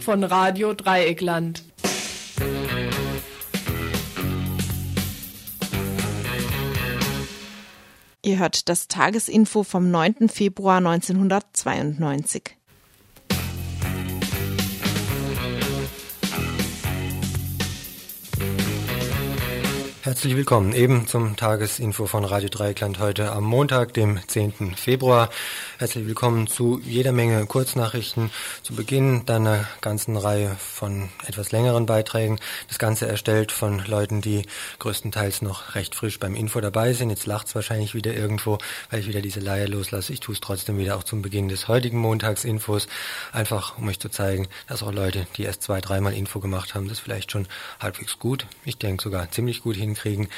Von Radio Dreieckland. Ihr hört das Tagesinfo vom 9. Februar 1992. Herzlich willkommen eben zum Tagesinfo von Radio Dreieckland heute am Montag, dem 10. Februar. Herzlich willkommen zu jeder Menge Kurznachrichten. Zu Beginn dann einer ganzen Reihe von etwas längeren Beiträgen. Das Ganze erstellt von Leuten, die größtenteils noch recht frisch beim Info dabei sind. Jetzt lacht's wahrscheinlich wieder irgendwo, weil ich wieder diese Leier loslasse. Ich tue es trotzdem wieder auch zum Beginn des heutigen Montagsinfos. Einfach, um euch zu zeigen, dass auch Leute, die erst zwei, dreimal Info gemacht haben, das vielleicht schon halbwegs gut, ich denke sogar ziemlich gut hinkriegen hinkriegen,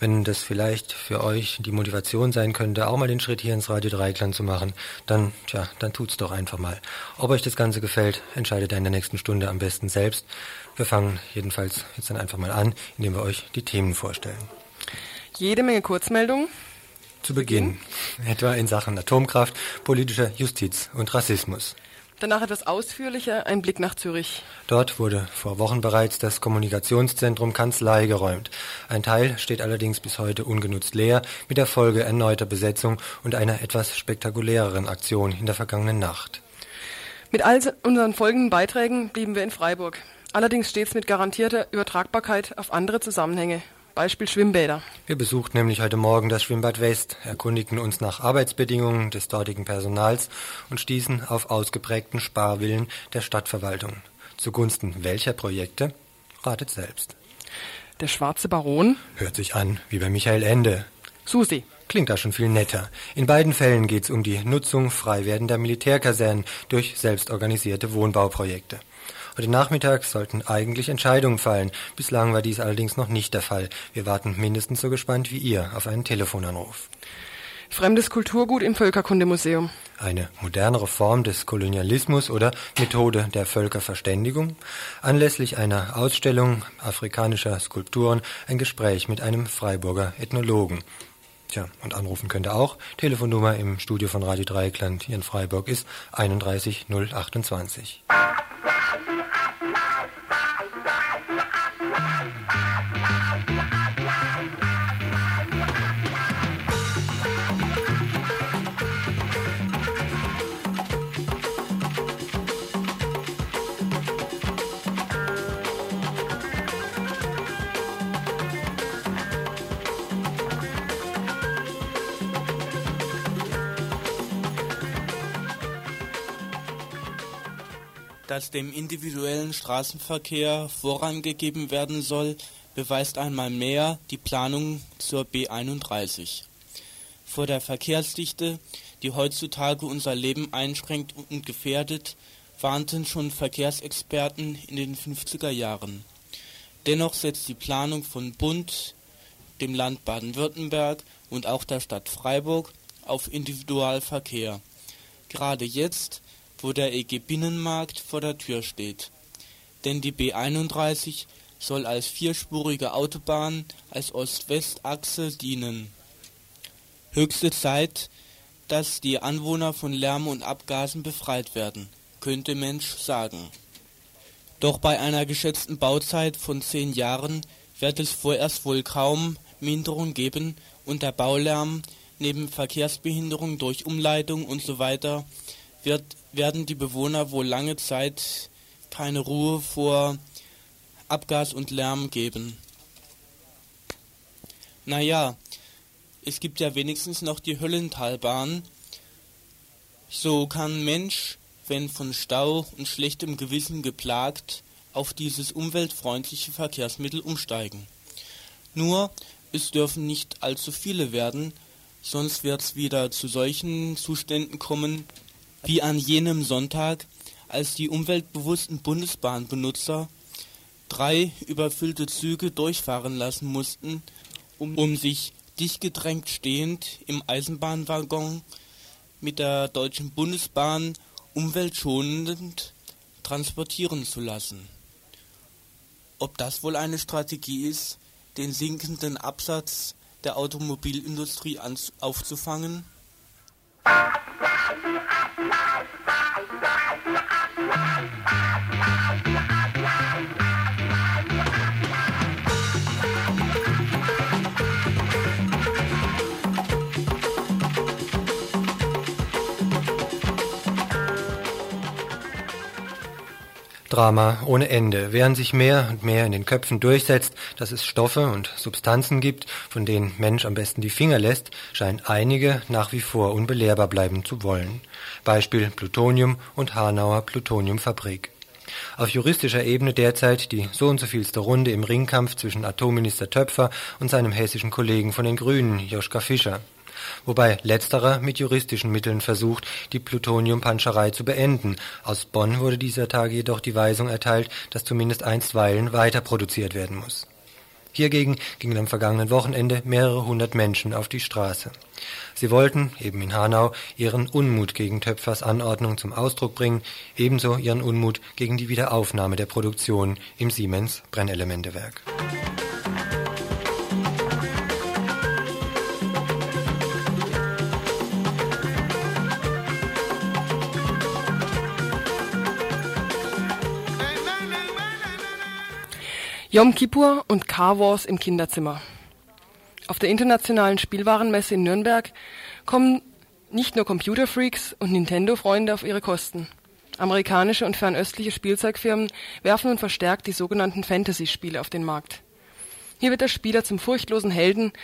wenn das vielleicht für euch die Motivation sein könnte, auch mal den Schritt hier ins Radio Dreikland zu machen, dann, tja, dann tut's doch einfach mal. Ob euch das Ganze gefällt, entscheidet ihr in der nächsten Stunde am besten selbst. Wir fangen jedenfalls jetzt dann einfach mal an, indem wir euch die Themen vorstellen. Jede Menge Kurzmeldungen. Zu Beginn, etwa in Sachen Atomkraft, politischer Justiz und Rassismus. Danach etwas ausführlicher ein Blick nach Zürich. Dort wurde vor Wochen bereits das Kommunikationszentrum Kanzlei geräumt. Ein Teil steht allerdings bis heute ungenutzt leer, mit der Folge erneuter Besetzung und einer etwas spektakuläreren Aktion in der vergangenen Nacht. Mit all unseren folgenden Beiträgen blieben wir in Freiburg. Allerdings stets mit garantierter Übertragbarkeit auf andere Zusammenhänge. Beispiel Schwimmbäder. Wir besuchten nämlich heute Morgen das Schwimmbad West, erkundigten uns nach Arbeitsbedingungen des dortigen Personals und stießen auf ausgeprägten Sparwillen der Stadtverwaltung. Zugunsten welcher Projekte? Ratet selbst. Der schwarze Baron? Hört sich an wie bei Michael Ende. Susi. Klingt da schon viel netter. In beiden Fällen geht es um die Nutzung frei werdender Militärkasernen durch selbstorganisierte Wohnbauprojekte. Heute Nachmittag sollten eigentlich Entscheidungen fallen. Bislang war dies allerdings noch nicht der Fall. Wir warten mindestens so gespannt wie ihr auf einen Telefonanruf. Fremdes Kulturgut im Völkerkundemuseum. Eine modernere Form des Kolonialismus oder Methode der Völkerverständigung? Anlässlich einer Ausstellung afrikanischer Skulpturen ein Gespräch mit einem Freiburger Ethnologen. Tja, und anrufen könnt ihr auch. Telefonnummer im Studio von Radio Dreieckland hier in Freiburg ist 31028. dass dem individuellen Straßenverkehr Vorrang gegeben werden soll, beweist einmal mehr die Planung zur B 31. Vor der Verkehrsdichte, die heutzutage unser Leben einschränkt und gefährdet, warnten schon Verkehrsexperten in den 50er Jahren. Dennoch setzt die Planung von Bund, dem Land Baden-Württemberg und auch der Stadt Freiburg auf Individualverkehr. Gerade jetzt, wo der EG Binnenmarkt vor der Tür steht. Denn die B 31 soll als vierspurige Autobahn als Ost-West-Achse dienen. Höchste Zeit, dass die Anwohner von Lärm und Abgasen befreit werden, könnte Mensch sagen. Doch bei einer geschätzten Bauzeit von zehn Jahren wird es vorerst wohl kaum Minderung geben und der Baulärm neben Verkehrsbehinderung durch Umleitung usw. So wird werden die Bewohner wohl lange Zeit keine Ruhe vor Abgas und Lärm geben. Naja, es gibt ja wenigstens noch die Höllentalbahn. So kann Mensch, wenn von Stau und schlechtem Gewissen geplagt, auf dieses umweltfreundliche Verkehrsmittel umsteigen. Nur, es dürfen nicht allzu viele werden, sonst wird es wieder zu solchen Zuständen kommen, wie an jenem Sonntag, als die umweltbewussten Bundesbahnbenutzer drei überfüllte Züge durchfahren lassen mussten, um, sich dicht gedrängt stehend im Eisenbahnwaggon mit der Deutschen Bundesbahn umweltschonend transportieren zu lassen. Ob das wohl eine Strategie ist, den sinkenden Absatz der Automobilindustrie aufzufangen? Bye. Drama ohne Ende, während sich mehr und mehr in den Köpfen durchsetzt, dass es Stoffe und Substanzen gibt, von denen Mensch am besten die Finger lässt, scheinen einige nach wie vor unbelehrbar bleiben zu wollen. Beispiel Plutonium und Hanauer Plutoniumfabrik. Auf juristischer Ebene derzeit die so und so vielste Runde im Ringkampf zwischen Atomminister Töpfer und seinem hessischen Kollegen von den Grünen, Joschka Fischer wobei letzterer mit juristischen Mitteln versucht, die Plutoniumpanscherei zu beenden. Aus Bonn wurde dieser Tage jedoch die Weisung erteilt, dass zumindest einstweilen weiter produziert werden muss. Hiergegen gingen am vergangenen Wochenende mehrere hundert Menschen auf die Straße. Sie wollten, eben in Hanau, ihren Unmut gegen Töpfers Anordnung zum Ausdruck bringen, ebenso ihren Unmut gegen die Wiederaufnahme der Produktion im Siemens Brennelementewerk. Yom Kippur und Car Wars im Kinderzimmer. Auf der internationalen Spielwarenmesse in Nürnberg kommen nicht nur Computerfreaks und Nintendo-Freunde auf ihre Kosten. Amerikanische und fernöstliche Spielzeugfirmen werfen nun verstärkt die sogenannten Fantasy-Spiele auf den Markt. Hier wird der Spieler zum furchtlosen Helden,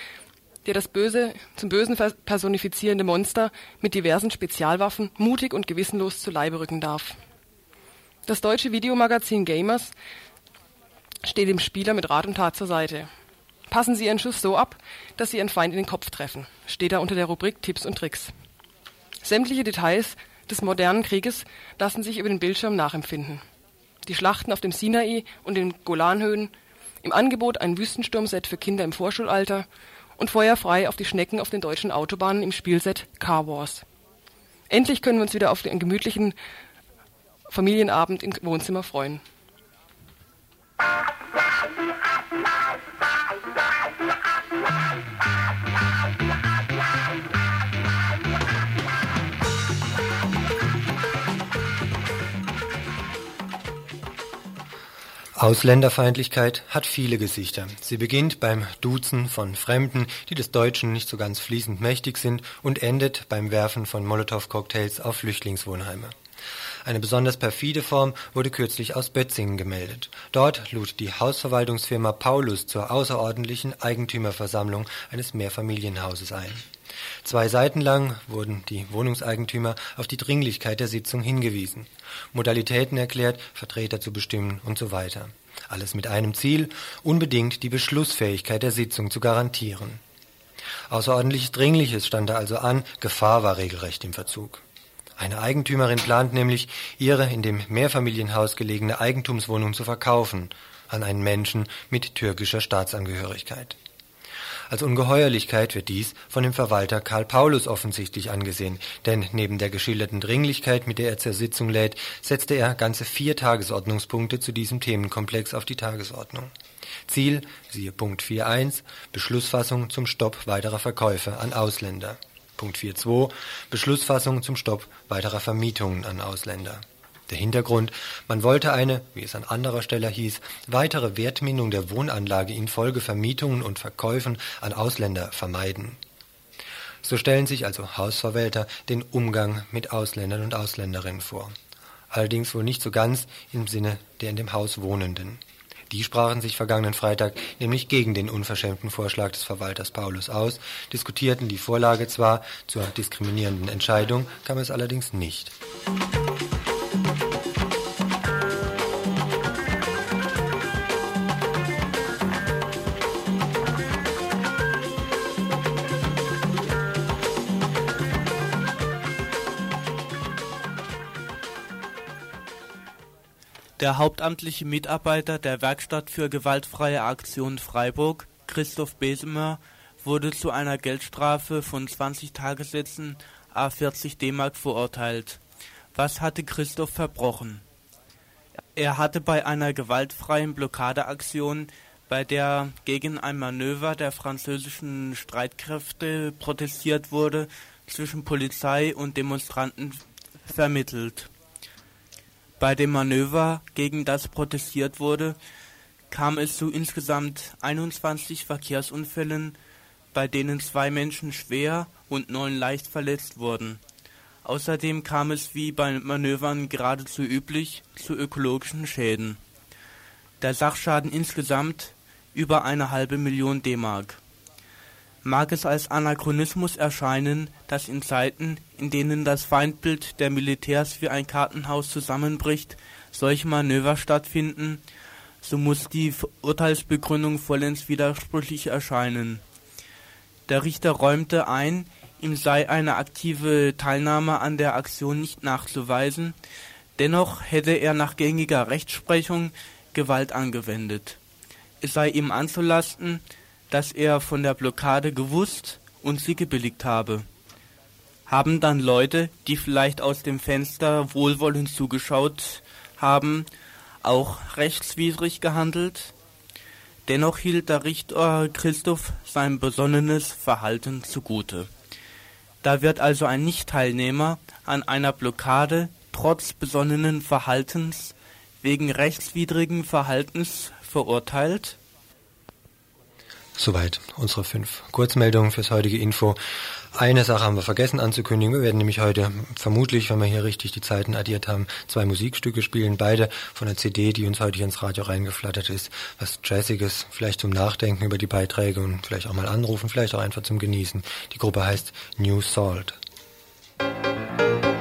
der das Böse zum Bösen personifizierende Monster mit diversen Spezialwaffen mutig und gewissenlos zu Leibe rücken darf. Das deutsche Videomagazin Gamers steht dem Spieler mit Rat und Tat zur Seite. Passen Sie Ihren Schuss so ab, dass Sie Ihren Feind in den Kopf treffen, steht da unter der Rubrik Tipps und Tricks. Sämtliche Details des modernen Krieges lassen sich über den Bildschirm nachempfinden. Die Schlachten auf dem Sinai und den Golanhöhen, im Angebot ein Wüstensturmset für Kinder im Vorschulalter und feuerfrei auf die Schnecken auf den deutschen Autobahnen im Spielset Car Wars. Endlich können wir uns wieder auf den gemütlichen Familienabend im Wohnzimmer freuen. Ausländerfeindlichkeit hat viele Gesichter. Sie beginnt beim Duzen von Fremden, die des Deutschen nicht so ganz fließend mächtig sind, und endet beim Werfen von Molotow-Cocktails auf Flüchtlingswohnheime. Eine besonders perfide Form wurde kürzlich aus Bötzingen gemeldet. Dort lud die Hausverwaltungsfirma Paulus zur außerordentlichen Eigentümerversammlung eines Mehrfamilienhauses ein. Zwei Seiten lang wurden die Wohnungseigentümer auf die Dringlichkeit der Sitzung hingewiesen, Modalitäten erklärt, Vertreter zu bestimmen und so weiter. Alles mit einem Ziel, unbedingt die Beschlussfähigkeit der Sitzung zu garantieren. Außerordentlich Dringliches stand da also an, Gefahr war regelrecht im Verzug. Eine Eigentümerin plant nämlich, ihre in dem Mehrfamilienhaus gelegene Eigentumswohnung zu verkaufen an einen Menschen mit türkischer Staatsangehörigkeit. Als Ungeheuerlichkeit wird dies von dem Verwalter Karl Paulus offensichtlich angesehen, denn neben der geschilderten Dringlichkeit, mit der er zur Sitzung lädt, setzte er ganze vier Tagesordnungspunkte zu diesem Themenkomplex auf die Tagesordnung. Ziel, siehe Punkt 4.1, Beschlussfassung zum Stopp weiterer Verkäufe an Ausländer. Punkt 4.2 Beschlussfassung zum Stopp weiterer Vermietungen an Ausländer. Der Hintergrund, man wollte eine, wie es an anderer Stelle hieß, weitere Wertminderung der Wohnanlage infolge Vermietungen und Verkäufen an Ausländer vermeiden. So stellen sich also Hausverwalter den Umgang mit Ausländern und Ausländerinnen vor. Allerdings wohl nicht so ganz im Sinne der in dem Haus Wohnenden. Die sprachen sich vergangenen Freitag nämlich gegen den unverschämten Vorschlag des Verwalters Paulus aus, diskutierten die Vorlage zwar, zur diskriminierenden Entscheidung kam es allerdings nicht. Der hauptamtliche Mitarbeiter der Werkstatt für gewaltfreie Aktion Freiburg, Christoph Besemer, wurde zu einer Geldstrafe von 20 Tagessätzen a 40 D-Mark verurteilt. Was hatte Christoph verbrochen? Er hatte bei einer gewaltfreien Blockadeaktion, bei der gegen ein Manöver der französischen Streitkräfte protestiert wurde, zwischen Polizei und Demonstranten vermittelt bei dem Manöver, gegen das protestiert wurde, kam es zu insgesamt 21 Verkehrsunfällen, bei denen zwei Menschen schwer und neun leicht verletzt wurden. Außerdem kam es wie bei Manövern geradezu üblich zu ökologischen Schäden. Der Sachschaden insgesamt über eine halbe Million D-Mark. Mag es als Anachronismus erscheinen, dass in Zeiten, in denen das Feindbild der Militärs wie ein Kartenhaus zusammenbricht, solche Manöver stattfinden, so muss die Urteilsbegründung vollends widersprüchlich erscheinen. Der Richter räumte ein, ihm sei eine aktive Teilnahme an der Aktion nicht nachzuweisen, dennoch hätte er nach gängiger Rechtsprechung Gewalt angewendet. Es sei ihm anzulasten, dass er von der Blockade gewusst und sie gebilligt habe. Haben dann Leute, die vielleicht aus dem Fenster wohlwollend zugeschaut haben, auch rechtswidrig gehandelt? Dennoch hielt der Richter Christoph sein besonnenes Verhalten zugute. Da wird also ein Nichtteilnehmer an einer Blockade trotz besonnenen Verhaltens wegen rechtswidrigen Verhaltens verurteilt? Soweit unsere fünf Kurzmeldungen fürs heutige Info. Eine Sache haben wir vergessen anzukündigen. Wir werden nämlich heute vermutlich, wenn wir hier richtig die Zeiten addiert haben, zwei Musikstücke spielen. Beide von der CD, die uns heute hier ins Radio reingeflattert ist. Was Jazziges, vielleicht zum Nachdenken über die Beiträge und vielleicht auch mal anrufen, vielleicht auch einfach zum Genießen. Die Gruppe heißt New Salt. Ihr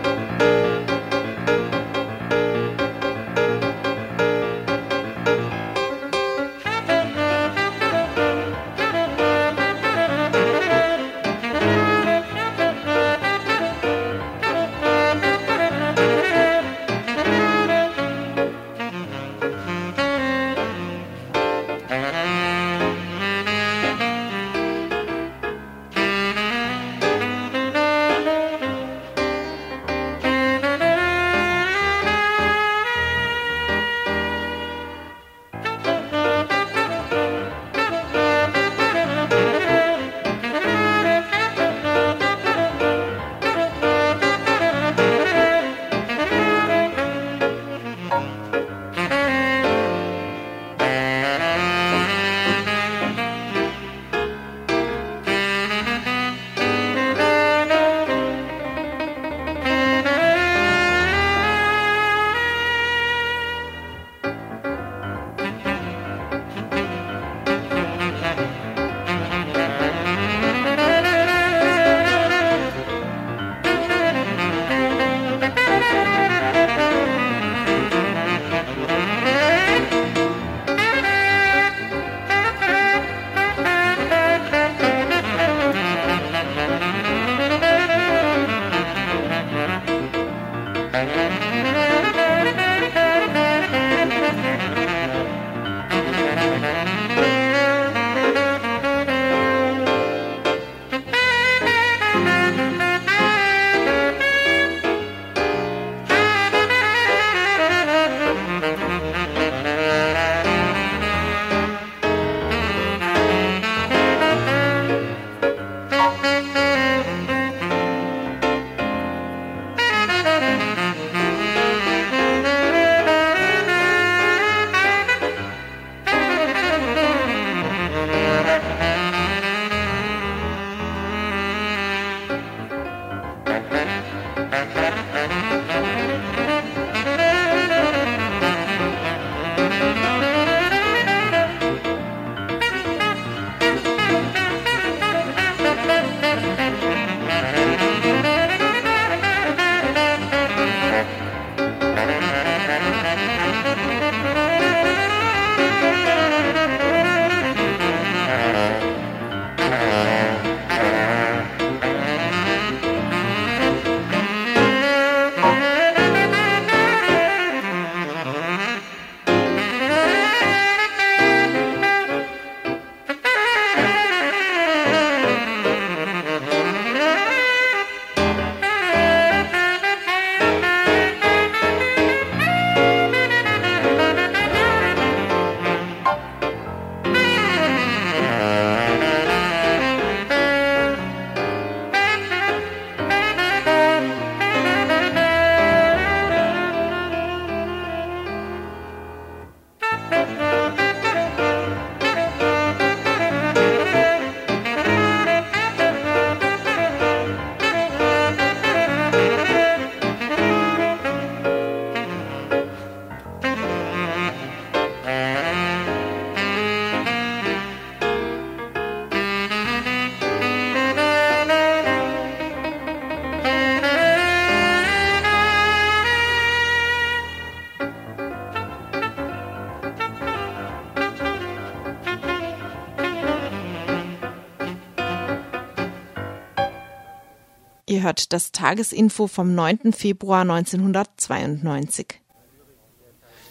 hört das Tagesinfo vom 9. Februar 1992.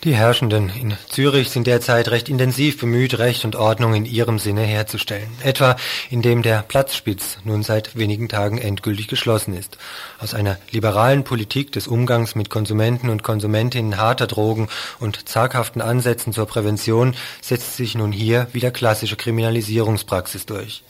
Die Herrschenden in Zürich sind derzeit recht intensiv bemüht, Recht und Ordnung in ihrem Sinne herzustellen. Etwa indem der Platzspitz nun seit wenigen Tagen endgültig geschlossen ist. Aus einer liberalen Politik des Umgangs mit Konsumenten und Konsumentinnen harter Drogen und zaghaften Ansätzen zur Prävention setzt sich nun hier wieder klassische Kriminalisierungspraxis durch.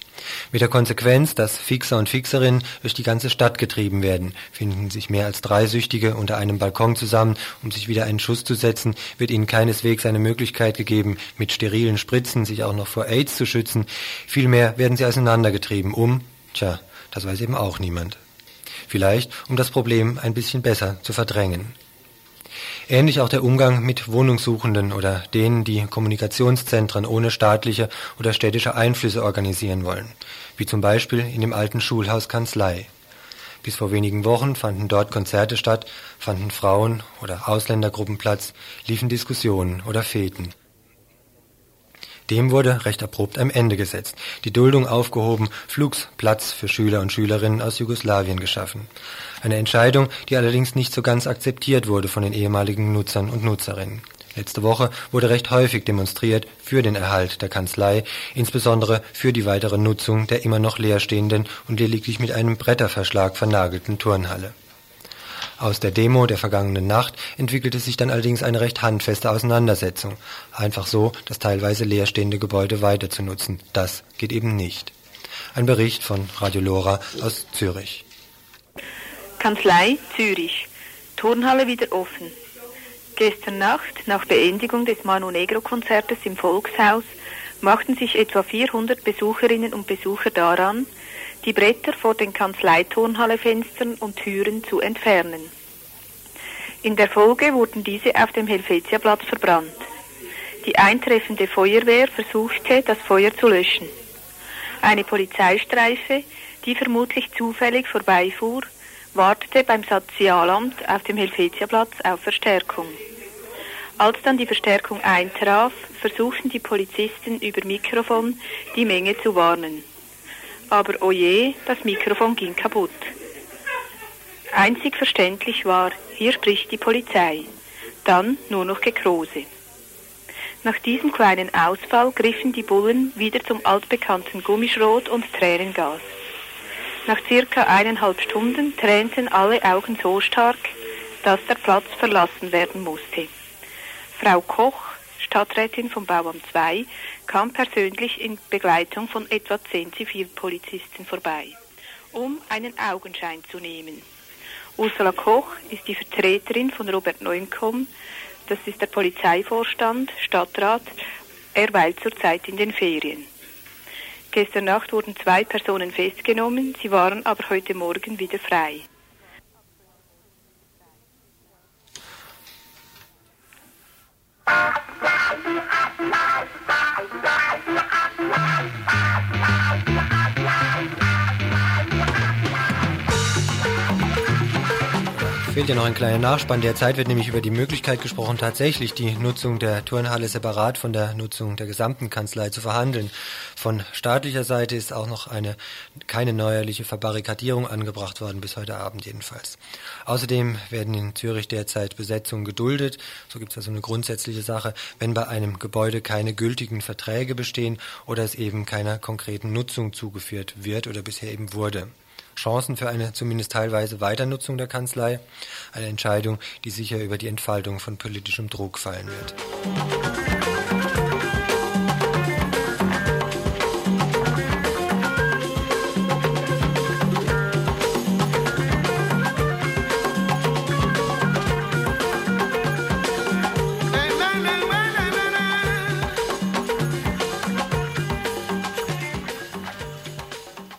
Mit der Konsequenz, dass Fixer und Fixerinnen durch die ganze Stadt getrieben werden. Finden sich mehr als drei Süchtige unter einem Balkon zusammen, um sich wieder einen Schuss zu setzen, wird ihnen keineswegs eine Möglichkeit gegeben, mit sterilen Spritzen sich auch noch vor AIDS zu schützen. Vielmehr werden sie auseinandergetrieben, um, tja, das weiß eben auch niemand. Vielleicht, um das Problem ein bisschen besser zu verdrängen. Ähnlich auch der Umgang mit Wohnungssuchenden oder denen, die Kommunikationszentren ohne staatliche oder städtische Einflüsse organisieren wollen, wie zum Beispiel in dem alten Schulhaus Kanzlei. Bis vor wenigen Wochen fanden dort Konzerte statt, fanden Frauen oder Ausländergruppen Platz, liefen Diskussionen oder Feten. Dem wurde recht abrupt ein Ende gesetzt, die Duldung aufgehoben, flugs Platz für Schüler und Schülerinnen aus Jugoslawien geschaffen. Eine Entscheidung, die allerdings nicht so ganz akzeptiert wurde von den ehemaligen Nutzern und Nutzerinnen. Letzte Woche wurde recht häufig demonstriert für den Erhalt der Kanzlei, insbesondere für die weitere Nutzung der immer noch leerstehenden und lediglich mit einem Bretterverschlag vernagelten Turnhalle. Aus der Demo der vergangenen Nacht entwickelte sich dann allerdings eine recht handfeste Auseinandersetzung. Einfach so, das teilweise leerstehende Gebäude weiter zu nutzen. Das geht eben nicht. Ein Bericht von Radio Lora aus Zürich. Kanzlei Zürich. Turnhalle wieder offen. Gestern Nacht, nach Beendigung des Manu Negro Konzertes im Volkshaus, machten sich etwa 400 Besucherinnen und Besucher daran, die Bretter vor den Kanzleiturnhalle-Fenstern und Türen zu entfernen. In der Folge wurden diese auf dem Helvetiaplatz verbrannt. Die eintreffende Feuerwehr versuchte, das Feuer zu löschen. Eine Polizeistreife, die vermutlich zufällig vorbeifuhr, wartete beim Sozialamt auf dem Helvetiaplatz auf Verstärkung. Als dann die Verstärkung eintraf, versuchten die Polizisten über Mikrofon die Menge zu warnen aber oje, oh das Mikrofon ging kaputt. Einzig verständlich war, hier spricht die Polizei. Dann nur noch Gekrose. Nach diesem kleinen Ausfall griffen die Bullen wieder zum altbekannten Gummischrot und Tränengas. Nach circa eineinhalb Stunden tränten alle Augen so stark, dass der Platz verlassen werden musste. Frau Koch Stadträtin vom Bauamt 2, kam persönlich in Begleitung von etwa zehn Zivilpolizisten vorbei, um einen Augenschein zu nehmen. Ursula Koch ist die Vertreterin von Robert Neuenkomm, das ist der Polizeivorstand, Stadtrat, er weilt zurzeit in den Ferien. Gestern Nacht wurden zwei Personen festgenommen, sie waren aber heute Morgen wieder frei. i'm sorry i'm sorry i'm sorry i'm sorry i'm Bye. Fehlt ja noch ein kleiner Nachspann. Derzeit wird nämlich über die Möglichkeit gesprochen, tatsächlich die Nutzung der Turnhalle separat von der Nutzung der gesamten Kanzlei zu verhandeln. Von staatlicher Seite ist auch noch eine keine neuerliche Verbarrikadierung angebracht worden, bis heute Abend jedenfalls. Außerdem werden in Zürich derzeit Besetzungen geduldet. So gibt es also eine grundsätzliche Sache, wenn bei einem Gebäude keine gültigen Verträge bestehen oder es eben keiner konkreten Nutzung zugeführt wird oder bisher eben wurde. Chancen für eine zumindest teilweise Weiternutzung der Kanzlei. Eine Entscheidung, die sicher über die Entfaltung von politischem Druck fallen wird.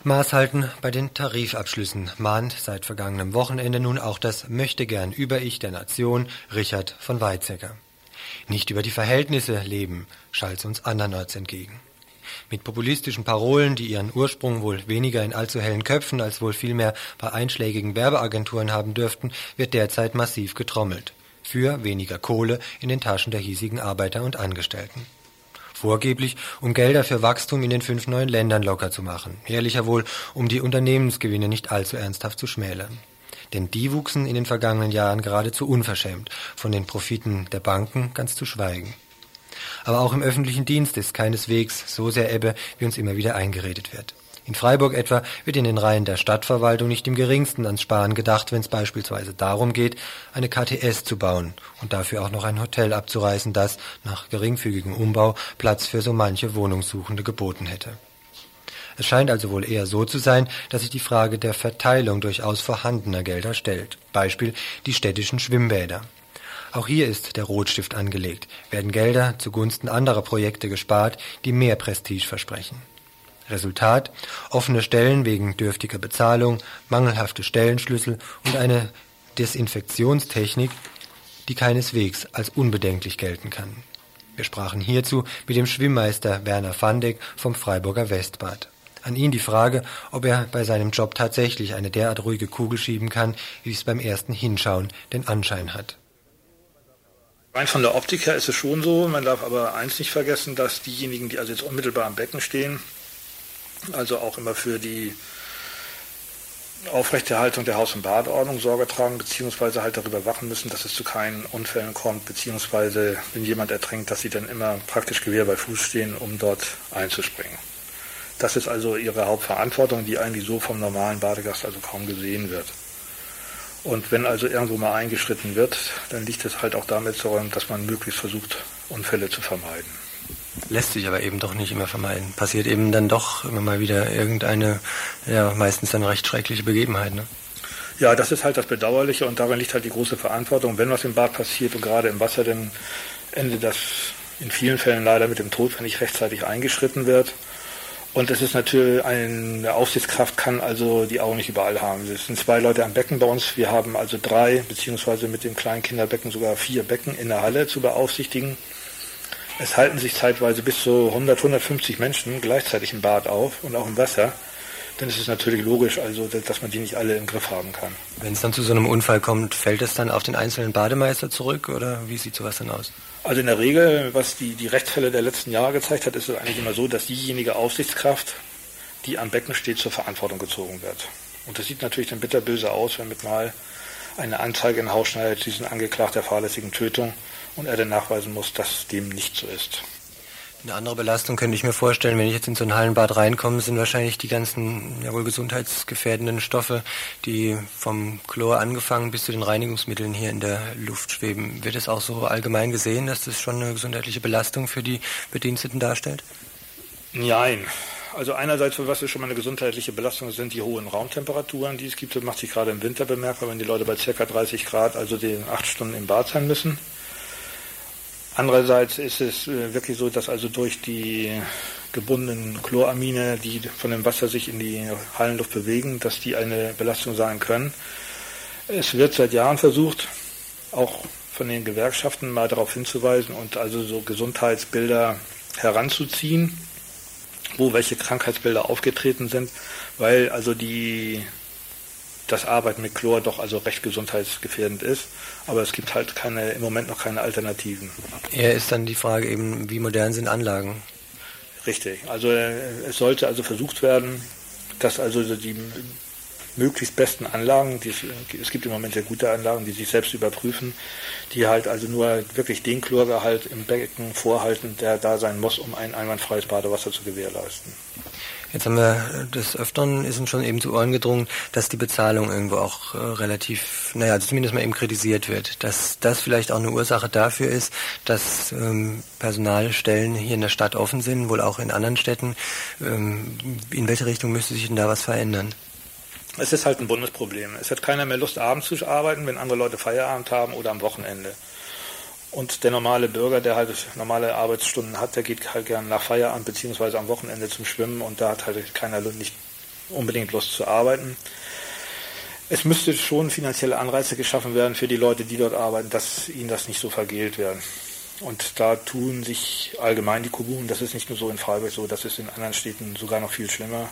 Maß halten bei den Tarifabschlüssen mahnt seit vergangenem Wochenende nun auch das Möchtegern Über-Ich der Nation Richard von Weizsäcker. Nicht über die Verhältnisse leben, schallt uns andernorts entgegen. Mit populistischen Parolen, die ihren Ursprung wohl weniger in allzu hellen Köpfen als wohl vielmehr bei einschlägigen Werbeagenturen haben dürften, wird derzeit massiv getrommelt. Für weniger Kohle in den Taschen der hiesigen Arbeiter und Angestellten. Vorgeblich, um Gelder für Wachstum in den fünf neuen Ländern locker zu machen. Ehrlicher wohl, um die Unternehmensgewinne nicht allzu ernsthaft zu schmälern. Denn die wuchsen in den vergangenen Jahren geradezu unverschämt, von den Profiten der Banken ganz zu schweigen. Aber auch im öffentlichen Dienst ist keineswegs so sehr Ebbe, wie uns immer wieder eingeredet wird. In Freiburg etwa wird in den Reihen der Stadtverwaltung nicht im geringsten ans Sparen gedacht, wenn es beispielsweise darum geht, eine KTS zu bauen und dafür auch noch ein Hotel abzureißen, das, nach geringfügigem Umbau, Platz für so manche Wohnungssuchende geboten hätte. Es scheint also wohl eher so zu sein, dass sich die Frage der Verteilung durchaus vorhandener Gelder stellt. Beispiel die städtischen Schwimmbäder. Auch hier ist der Rotstift angelegt, werden Gelder zugunsten anderer Projekte gespart, die mehr Prestige versprechen. Resultat offene Stellen wegen dürftiger Bezahlung, mangelhafte Stellenschlüssel und eine Desinfektionstechnik, die keineswegs als unbedenklich gelten kann. Wir sprachen hierzu mit dem Schwimmmeister Werner Vandeck vom Freiburger Westbad. An ihn die Frage, ob er bei seinem Job tatsächlich eine derart ruhige Kugel schieben kann, wie es beim ersten Hinschauen den Anschein hat. Rein von der Optik her ist es schon so. Man darf aber eins nicht vergessen, dass diejenigen, die also jetzt unmittelbar am Becken stehen, also auch immer für die Aufrechterhaltung der Haus- und Badordnung Sorge tragen, beziehungsweise halt darüber wachen müssen, dass es zu keinen Unfällen kommt, beziehungsweise wenn jemand ertränkt, dass sie dann immer praktisch Gewehr bei Fuß stehen, um dort einzuspringen. Das ist also ihre Hauptverantwortung, die eigentlich so vom normalen Badegast also kaum gesehen wird. Und wenn also irgendwo mal eingeschritten wird, dann liegt es halt auch damit zu räumen, dass man möglichst versucht, Unfälle zu vermeiden. Lässt sich aber eben doch nicht immer vermeiden. Passiert eben dann doch immer mal wieder irgendeine, ja, meistens dann recht schreckliche Begebenheit, ne? Ja, das ist halt das Bedauerliche und darin liegt halt die große Verantwortung. Wenn was im Bad passiert und gerade im Wasser, dann endet das in vielen Fällen leider mit dem Tod, wenn nicht rechtzeitig eingeschritten wird. Und es ist natürlich eine Aufsichtskraft kann also die Augen nicht überall haben. Es sind zwei Leute am Becken bei uns. Wir haben also drei, beziehungsweise mit dem kleinen Kinderbecken sogar vier Becken in der Halle zu beaufsichtigen. Es halten sich zeitweise bis zu 100, 150 Menschen gleichzeitig im Bad auf und auch im Wasser. Dann ist es natürlich logisch, also, dass man die nicht alle im Griff haben kann. Wenn es dann zu so einem Unfall kommt, fällt es dann auf den einzelnen Bademeister zurück oder wie sieht sowas dann aus? Also in der Regel, was die, die Rechtsfälle der letzten Jahre gezeigt hat, ist es eigentlich immer so, dass diejenige Aufsichtskraft, die am Becken steht, zur Verantwortung gezogen wird. Und das sieht natürlich dann bitterböse aus, wenn mit mal eine Anzeige in Haus schneidet, diesen Angeklagten der fahrlässigen Tötung und er dann nachweisen muss, dass dem nicht so ist. Eine andere Belastung könnte ich mir vorstellen, wenn ich jetzt in so ein Hallenbad reinkomme, sind wahrscheinlich die ganzen ja wohl gesundheitsgefährdenden Stoffe, die vom Chlor angefangen bis zu den Reinigungsmitteln hier in der Luft schweben. Wird es auch so allgemein gesehen, dass das schon eine gesundheitliche Belastung für die Bediensteten darstellt? Nein. Also einerseits, was ist schon mal eine gesundheitliche Belastung sind die hohen Raumtemperaturen, die es gibt. Das macht sich gerade im Winter bemerkbar, wenn die Leute bei ca. 30 Grad, also den acht Stunden im Bad sein müssen. Andererseits ist es äh, wirklich so, dass also durch die gebundenen Chloramine, die von dem Wasser sich in die Hallenluft bewegen, dass die eine Belastung sein können. Es wird seit Jahren versucht, auch von den Gewerkschaften mal darauf hinzuweisen und also so Gesundheitsbilder heranzuziehen, wo welche Krankheitsbilder aufgetreten sind, weil also die das Arbeiten mit Chlor doch also recht gesundheitsgefährdend ist. Aber es gibt halt keine, im Moment noch keine Alternativen. Ja, ist dann die Frage eben, wie modern sind Anlagen? Richtig. Also äh, es sollte also versucht werden, dass also die möglichst besten Anlagen, die, es gibt im Moment sehr gute Anlagen, die sich selbst überprüfen, die halt also nur wirklich den Chlorgehalt im Becken vorhalten, der da sein muss, um ein einwandfreies Badewasser zu gewährleisten. Jetzt haben wir des Öfteren ist uns schon eben zu Ohren gedrungen, dass die Bezahlung irgendwo auch äh, relativ, naja, also zumindest mal eben kritisiert wird. Dass das vielleicht auch eine Ursache dafür ist, dass ähm, Personalstellen hier in der Stadt offen sind, wohl auch in anderen Städten. Ähm, in welche Richtung müsste sich denn da was verändern? Es ist halt ein Bundesproblem. Es hat keiner mehr Lust, abends zu arbeiten, wenn andere Leute Feierabend haben oder am Wochenende. Und der normale Bürger, der halt normale Arbeitsstunden hat, der geht halt gern nach Feierabend beziehungsweise am Wochenende zum Schwimmen und da hat halt keiner nicht unbedingt Lust zu arbeiten. Es müsste schon finanzielle Anreize geschaffen werden für die Leute, die dort arbeiten, dass ihnen das nicht so vergelt werden. Und da tun sich allgemein die Kommunen, das ist nicht nur so in Freiburg so, das ist in anderen Städten sogar noch viel schlimmer.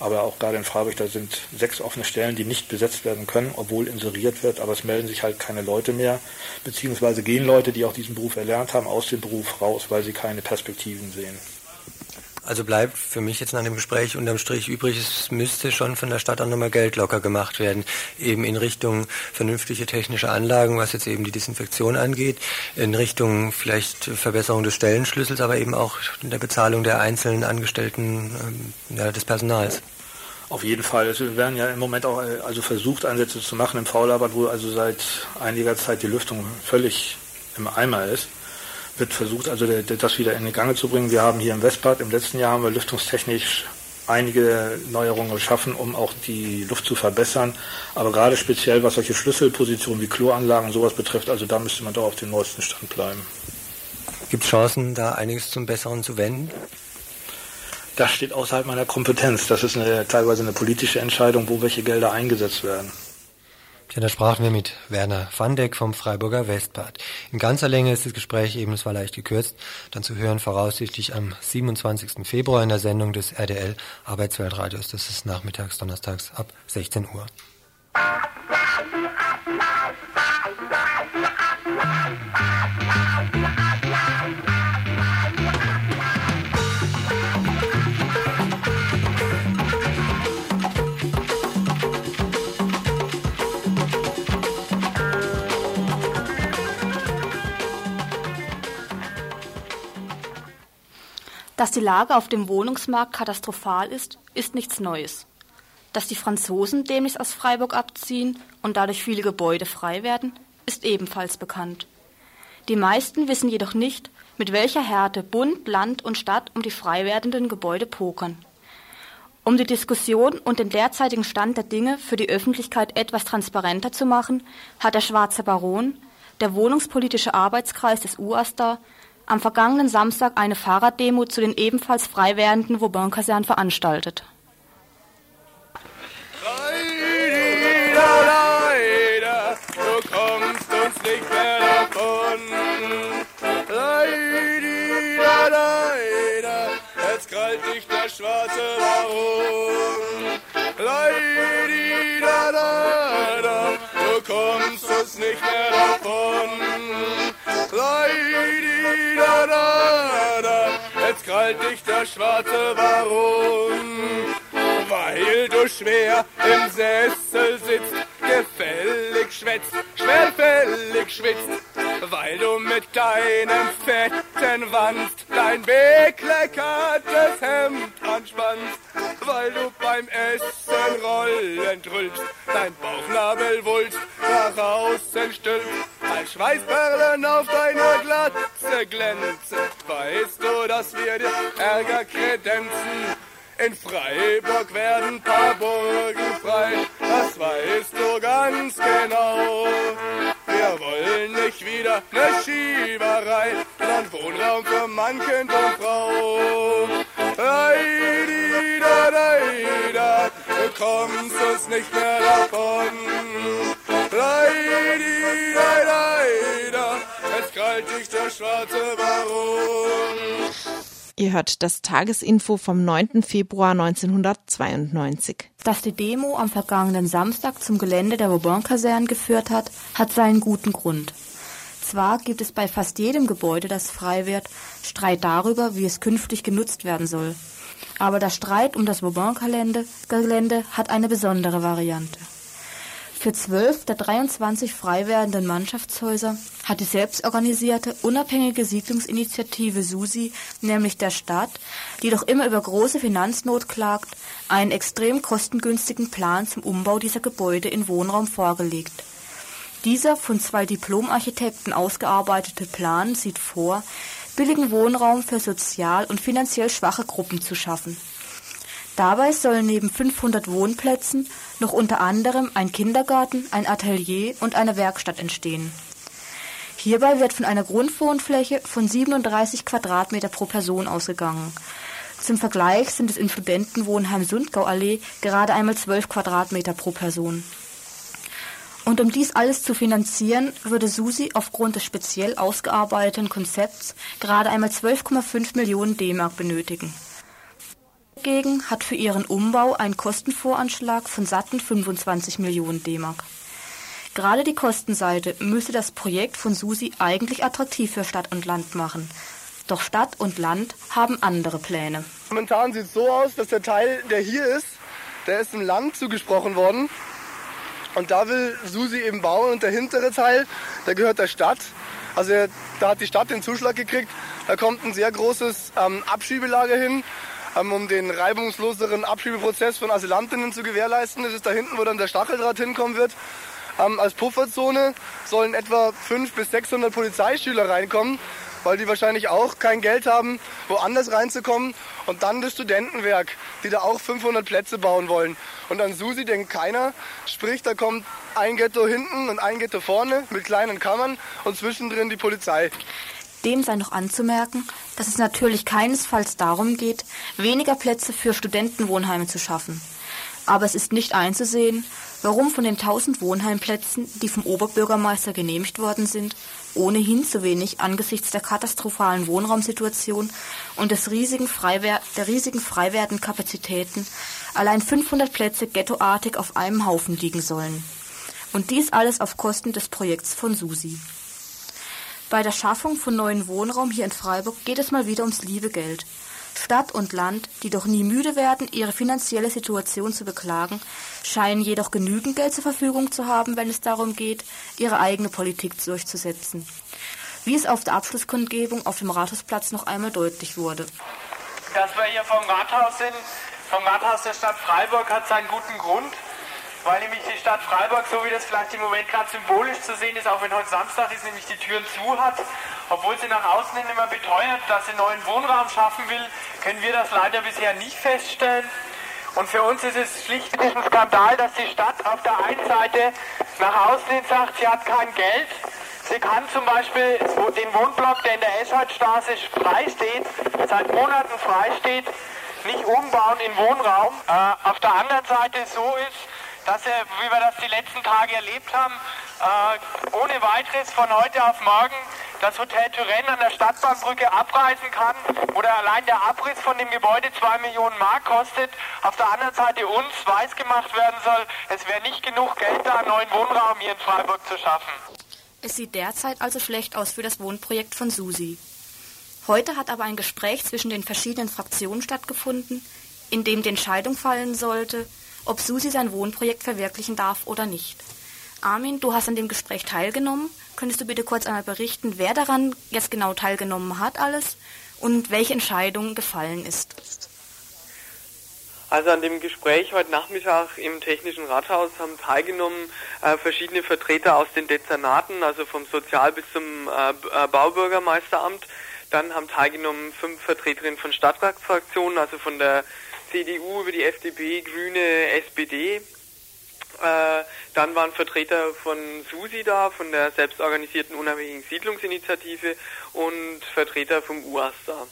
Aber auch gerade in Freiburg, da sind sechs offene Stellen, die nicht besetzt werden können, obwohl inseriert wird, aber es melden sich halt keine Leute mehr, beziehungsweise gehen Leute, die auch diesen Beruf erlernt haben, aus dem Beruf raus, weil sie keine Perspektiven sehen. Also bleibt für mich jetzt nach dem Gespräch unterm Strich übrig, es müsste schon von der Stadt auch nochmal Geld locker gemacht werden. Eben in Richtung vernünftige technische Anlagen, was jetzt eben die Desinfektion angeht, in Richtung vielleicht Verbesserung des Stellenschlüssels, aber eben auch in der Bezahlung der einzelnen Angestellten ähm, ja, des Personals. Auf jeden Fall. Es werden ja im Moment auch äh, also versucht, Einsätze zu machen im Faularbeit, wo also seit einiger Zeit die Lüftung völlig im Eimer ist wird versucht, also das wieder in die Gange zu bringen. Wir haben hier im Westbad im letzten Jahr haben wir lüftungstechnisch einige Neuerungen geschaffen, um auch die Luft zu verbessern. Aber gerade speziell, was solche Schlüsselpositionen wie Kloanlagen und sowas betrifft, also da müsste man doch auf dem neuesten Stand bleiben. Gibt es Chancen, da einiges zum Besseren zu wenden? Das steht außerhalb meiner Kompetenz. Das ist eine, teilweise eine politische Entscheidung, wo welche Gelder eingesetzt werden. Ja, da sprachen wir mit Werner Vandeck vom Freiburger Westbad. In ganzer Länge ist das Gespräch eben, es war leicht gekürzt, dann zu hören voraussichtlich am 27. Februar in der Sendung des RDL Arbeitsweltradios. Das ist nachmittags, donnerstags ab 16 Uhr. Dass die Lage auf dem Wohnungsmarkt katastrophal ist, ist nichts Neues. Dass die Franzosen demnächst aus Freiburg abziehen und dadurch viele Gebäude frei werden, ist ebenfalls bekannt. Die meisten wissen jedoch nicht, mit welcher Härte Bund, Land und Stadt um die frei werdenden Gebäude pokern. Um die Diskussion und den derzeitigen Stand der Dinge für die Öffentlichkeit etwas transparenter zu machen, hat der Schwarze Baron, der wohnungspolitische Arbeitskreis des UASTA, am vergangenen Samstag eine Fahrraddemo zu den ebenfalls frei werdenden Vauban-Kasernen veranstaltet. Leider, jetzt krallt dich der schwarze Baron. Krallt dich der schwarze Baron, weil du schwer im Sessel sitzt, gefällig schwätzt, schwerfällig schwitzt, weil du mit deinem fetten Wanst dein bekleckertes Hemd anspannst, weil du beim Essen rollend rülpst, dein Bauchnabel wulst, nach außen stülpst, als Schweißperlen auf deiner Glänzen, weißt du, dass wir dir Ärger kredenzen. In Freiburg werden paar Burgen frei, das weißt du ganz genau. Wir wollen nicht wieder ne Schieberei, sondern Wohnraum für Mann, Kind und Frau. Heidi, da, da, da, du kommst uns nicht mehr davon. Heidi, da, da, da, jetzt krallt dich der schwarze Baron. Ihr hört das Tagesinfo vom 9. Februar 1992. Dass die Demo am vergangenen Samstag zum Gelände der Vauban-Kasernen geführt hat, hat seinen guten Grund. Zwar gibt es bei fast jedem Gebäude, das frei wird, Streit darüber, wie es künftig genutzt werden soll. Aber der Streit um das Vauban-Gelände hat eine besondere Variante. Für zwölf der 23 frei werdenden Mannschaftshäuser hat die selbstorganisierte, unabhängige Siedlungsinitiative SUSI, nämlich der Stadt, die doch immer über große Finanznot klagt, einen extrem kostengünstigen Plan zum Umbau dieser Gebäude in Wohnraum vorgelegt. Dieser von zwei Diplomarchitekten ausgearbeitete Plan sieht vor, billigen Wohnraum für sozial und finanziell schwache Gruppen zu schaffen. Dabei sollen neben 500 Wohnplätzen noch unter anderem ein Kindergarten, ein Atelier und eine Werkstatt entstehen. Hierbei wird von einer Grundwohnfläche von 37 Quadratmeter pro Person ausgegangen. Zum Vergleich sind es im Studentenwohnheim Sundgauallee gerade einmal 12 Quadratmeter pro Person. Und um dies alles zu finanzieren, würde Susi aufgrund des speziell ausgearbeiteten Konzepts gerade einmal 12,5 Millionen D-Mark benötigen. Dagegen hat für ihren Umbau einen Kostenvoranschlag von satten 25 Millionen D-Mark. Gerade die Kostenseite müsste das Projekt von Susi eigentlich attraktiv für Stadt und Land machen. Doch Stadt und Land haben andere Pläne. Momentan sieht es so aus, dass der Teil, der hier ist, der ist dem Land zugesprochen worden. Und da will Susi eben bauen und der hintere Teil, der gehört der Stadt. Also da hat die Stadt den Zuschlag gekriegt. Da kommt ein sehr großes ähm, Abschiebelager hin, um den reibungsloseren Abschiebeprozess von Asylantinnen zu gewährleisten. Das ist da hinten, wo dann der Stacheldraht hinkommen wird. Ähm, als Pufferzone sollen etwa 500 bis 600 Polizeischüler reinkommen weil die wahrscheinlich auch kein Geld haben, woanders reinzukommen. Und dann das Studentenwerk, die da auch 500 Plätze bauen wollen. Und an Susi denkt keiner, sprich, da kommt ein Ghetto hinten und ein Ghetto vorne mit kleinen Kammern und zwischendrin die Polizei. Dem sei noch anzumerken, dass es natürlich keinesfalls darum geht, weniger Plätze für Studentenwohnheime zu schaffen. Aber es ist nicht einzusehen, warum von den 1000 Wohnheimplätzen, die vom Oberbürgermeister genehmigt worden sind, ohnehin zu wenig angesichts der katastrophalen Wohnraumsituation und des riesigen der riesigen freiwerdenden Kapazitäten allein 500 Plätze ghettoartig auf einem Haufen liegen sollen. Und dies alles auf Kosten des Projekts von Susi. Bei der Schaffung von neuen Wohnraum hier in Freiburg geht es mal wieder ums liebe Geld. Stadt und Land, die doch nie müde werden, ihre finanzielle Situation zu beklagen, scheinen jedoch genügend Geld zur Verfügung zu haben, wenn es darum geht, ihre eigene Politik durchzusetzen. Wie es auf der Abschlusskundgebung auf dem Rathausplatz noch einmal deutlich wurde. Dass wir hier vom Rathaus sind, vom Rathaus der Stadt Freiburg, hat seinen guten Grund weil nämlich die Stadt Freiburg, so wie das vielleicht im Moment gerade symbolisch zu sehen ist, auch wenn heute Samstag ist, nämlich die Türen zu hat, obwohl sie nach außen hin immer beteuert, dass sie neuen Wohnraum schaffen will, können wir das leider bisher nicht feststellen. Und für uns ist es schlicht ein Skandal, dass die Stadt auf der einen Seite nach außen hin sagt, sie hat kein Geld. Sie kann zum Beispiel den Wohnblock, der in der Eschholzstraße frei steht, seit Monaten frei steht, nicht umbauen in Wohnraum. Äh, auf der anderen Seite so ist, dass er, wie wir das die letzten Tage erlebt haben, äh, ohne weiteres von heute auf morgen das Hotel Turenne an der Stadtbahnbrücke abreißen kann oder allein der Abriss von dem Gebäude 2 Millionen Mark kostet, auf der anderen Seite uns weiß gemacht werden soll, es wäre nicht genug Geld da, neuen Wohnraum hier in Freiburg zu schaffen. Es sieht derzeit also schlecht aus für das Wohnprojekt von Susi. Heute hat aber ein Gespräch zwischen den verschiedenen Fraktionen stattgefunden, in dem die Entscheidung fallen sollte, ob Susi sein Wohnprojekt verwirklichen darf oder nicht. Armin, du hast an dem Gespräch teilgenommen. Könntest du bitte kurz einmal berichten, wer daran jetzt genau teilgenommen hat alles und welche Entscheidung gefallen ist? Also an dem Gespräch heute Nachmittag im Technischen Rathaus haben teilgenommen äh, verschiedene Vertreter aus den Dezernaten, also vom Sozial- bis zum äh, äh Baubürgermeisteramt. Dann haben teilgenommen fünf Vertreterinnen von Stadtratsfraktionen, also von der CDU über die FDP, Grüne, SPD. Äh, dann waren Vertreter von SUSI da, von der selbstorganisierten unabhängigen Siedlungsinitiative und Vertreter vom UAS da.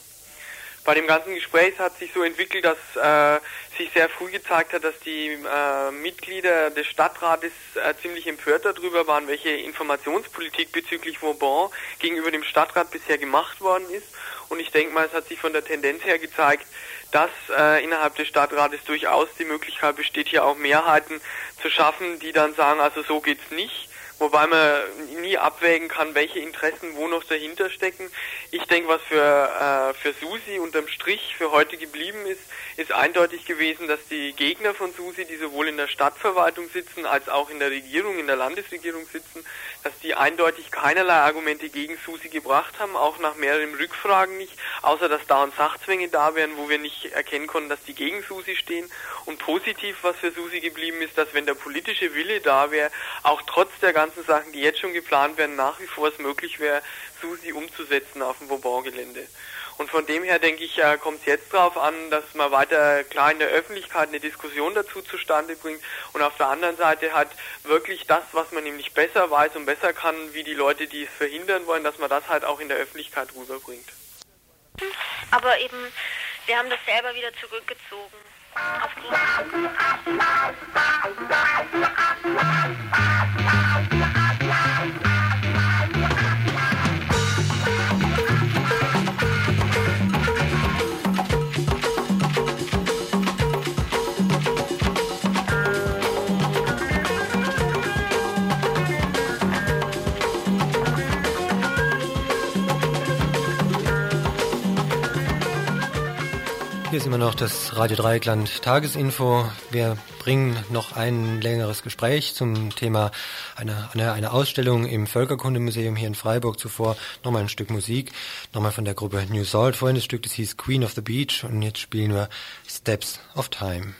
Bei dem ganzen Gespräch hat sich so entwickelt, dass äh, sich sehr früh gezeigt hat, dass die äh, Mitglieder des Stadtrates äh, ziemlich empört darüber waren, welche Informationspolitik bezüglich Vauban gegenüber dem Stadtrat bisher gemacht worden ist. Und ich denke mal, es hat sich von der Tendenz her gezeigt, dass äh, innerhalb des Stadtrates durchaus die Möglichkeit besteht, hier auch Mehrheiten zu schaffen, die dann sagen, also so geht's nicht wobei man nie abwägen kann, welche Interessen wo noch dahinter stecken. Ich denke, was für, äh, für Susi unterm Strich für heute geblieben ist, ist eindeutig gewesen, dass die Gegner von Susi, die sowohl in der Stadtverwaltung sitzen als auch in der Regierung, in der Landesregierung sitzen, dass die eindeutig keinerlei Argumente gegen Susi gebracht haben, auch nach mehreren Rückfragen nicht, außer dass dauernd Sachzwänge da wären, wo wir nicht erkennen konnten, dass die gegen Susi stehen. Und positiv, was für Susi geblieben ist, dass wenn der politische Wille da wäre, auch trotz der ganzen Sachen, die jetzt schon geplant werden, nach wie vor es möglich wäre, SUSI umzusetzen auf dem Vauban-Gelände. Und von dem her denke ich, äh, kommt es jetzt darauf an, dass man weiter klar in der Öffentlichkeit eine Diskussion dazu zustande bringt und auf der anderen Seite hat wirklich das, was man nämlich besser weiß und besser kann, wie die Leute, die es verhindern wollen, dass man das halt auch in der Öffentlichkeit rüberbringt. Aber eben, wir haben das selber wieder zurückgezogen. Hier immer noch das Radio Dreieckland Tagesinfo. Wir bringen noch ein längeres Gespräch zum Thema einer eine, Ausstellung im Völkerkundemuseum hier in Freiburg. Zuvor nochmal ein Stück Musik, nochmal von der Gruppe New Salt. Vorhin das Stück, das hieß Queen of the Beach und jetzt spielen wir Steps of Time.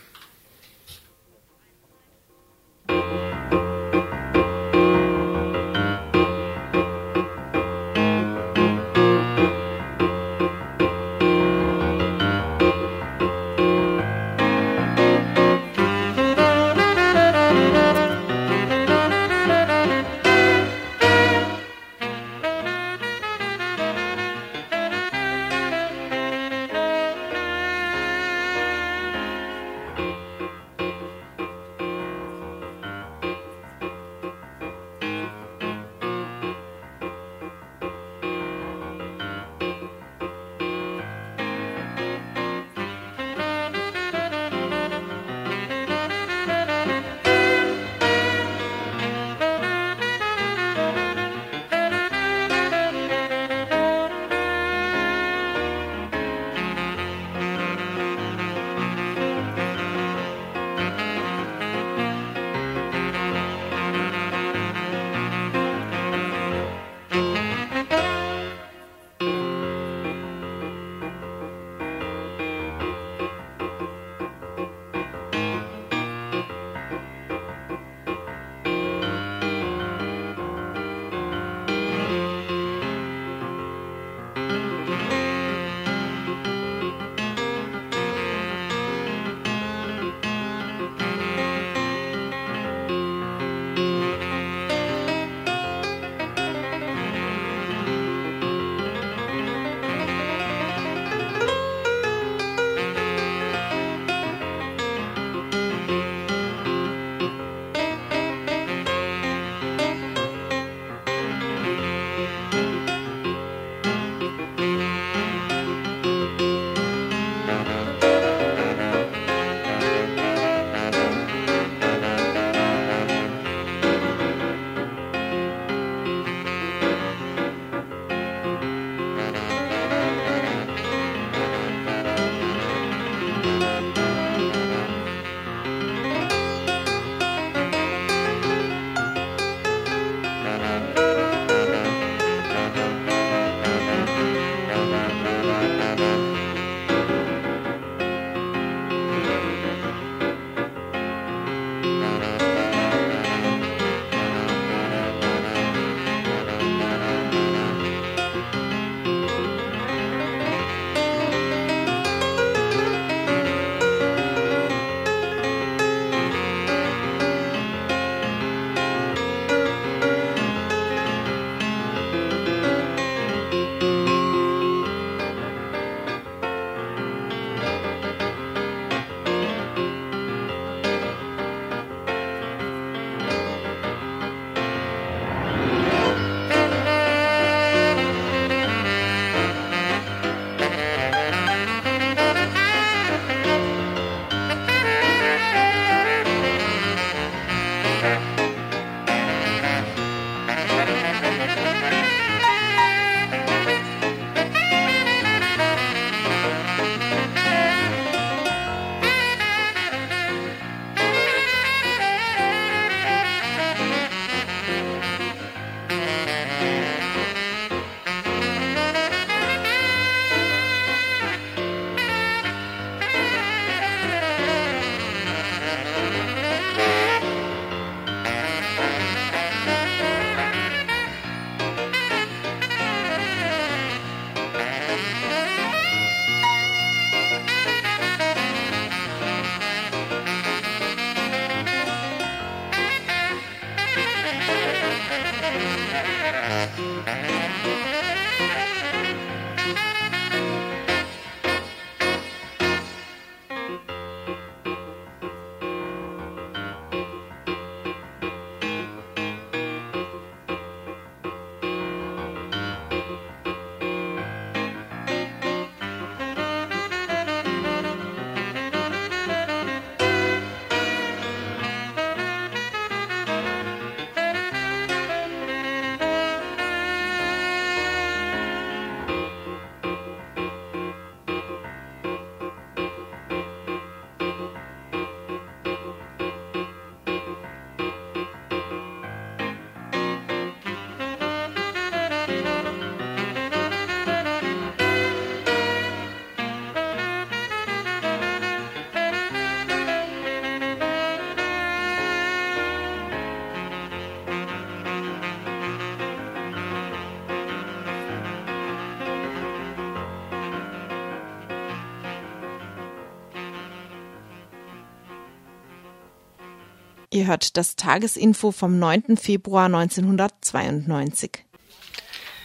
Ihr hört das Tagesinfo vom 9. Februar 1992.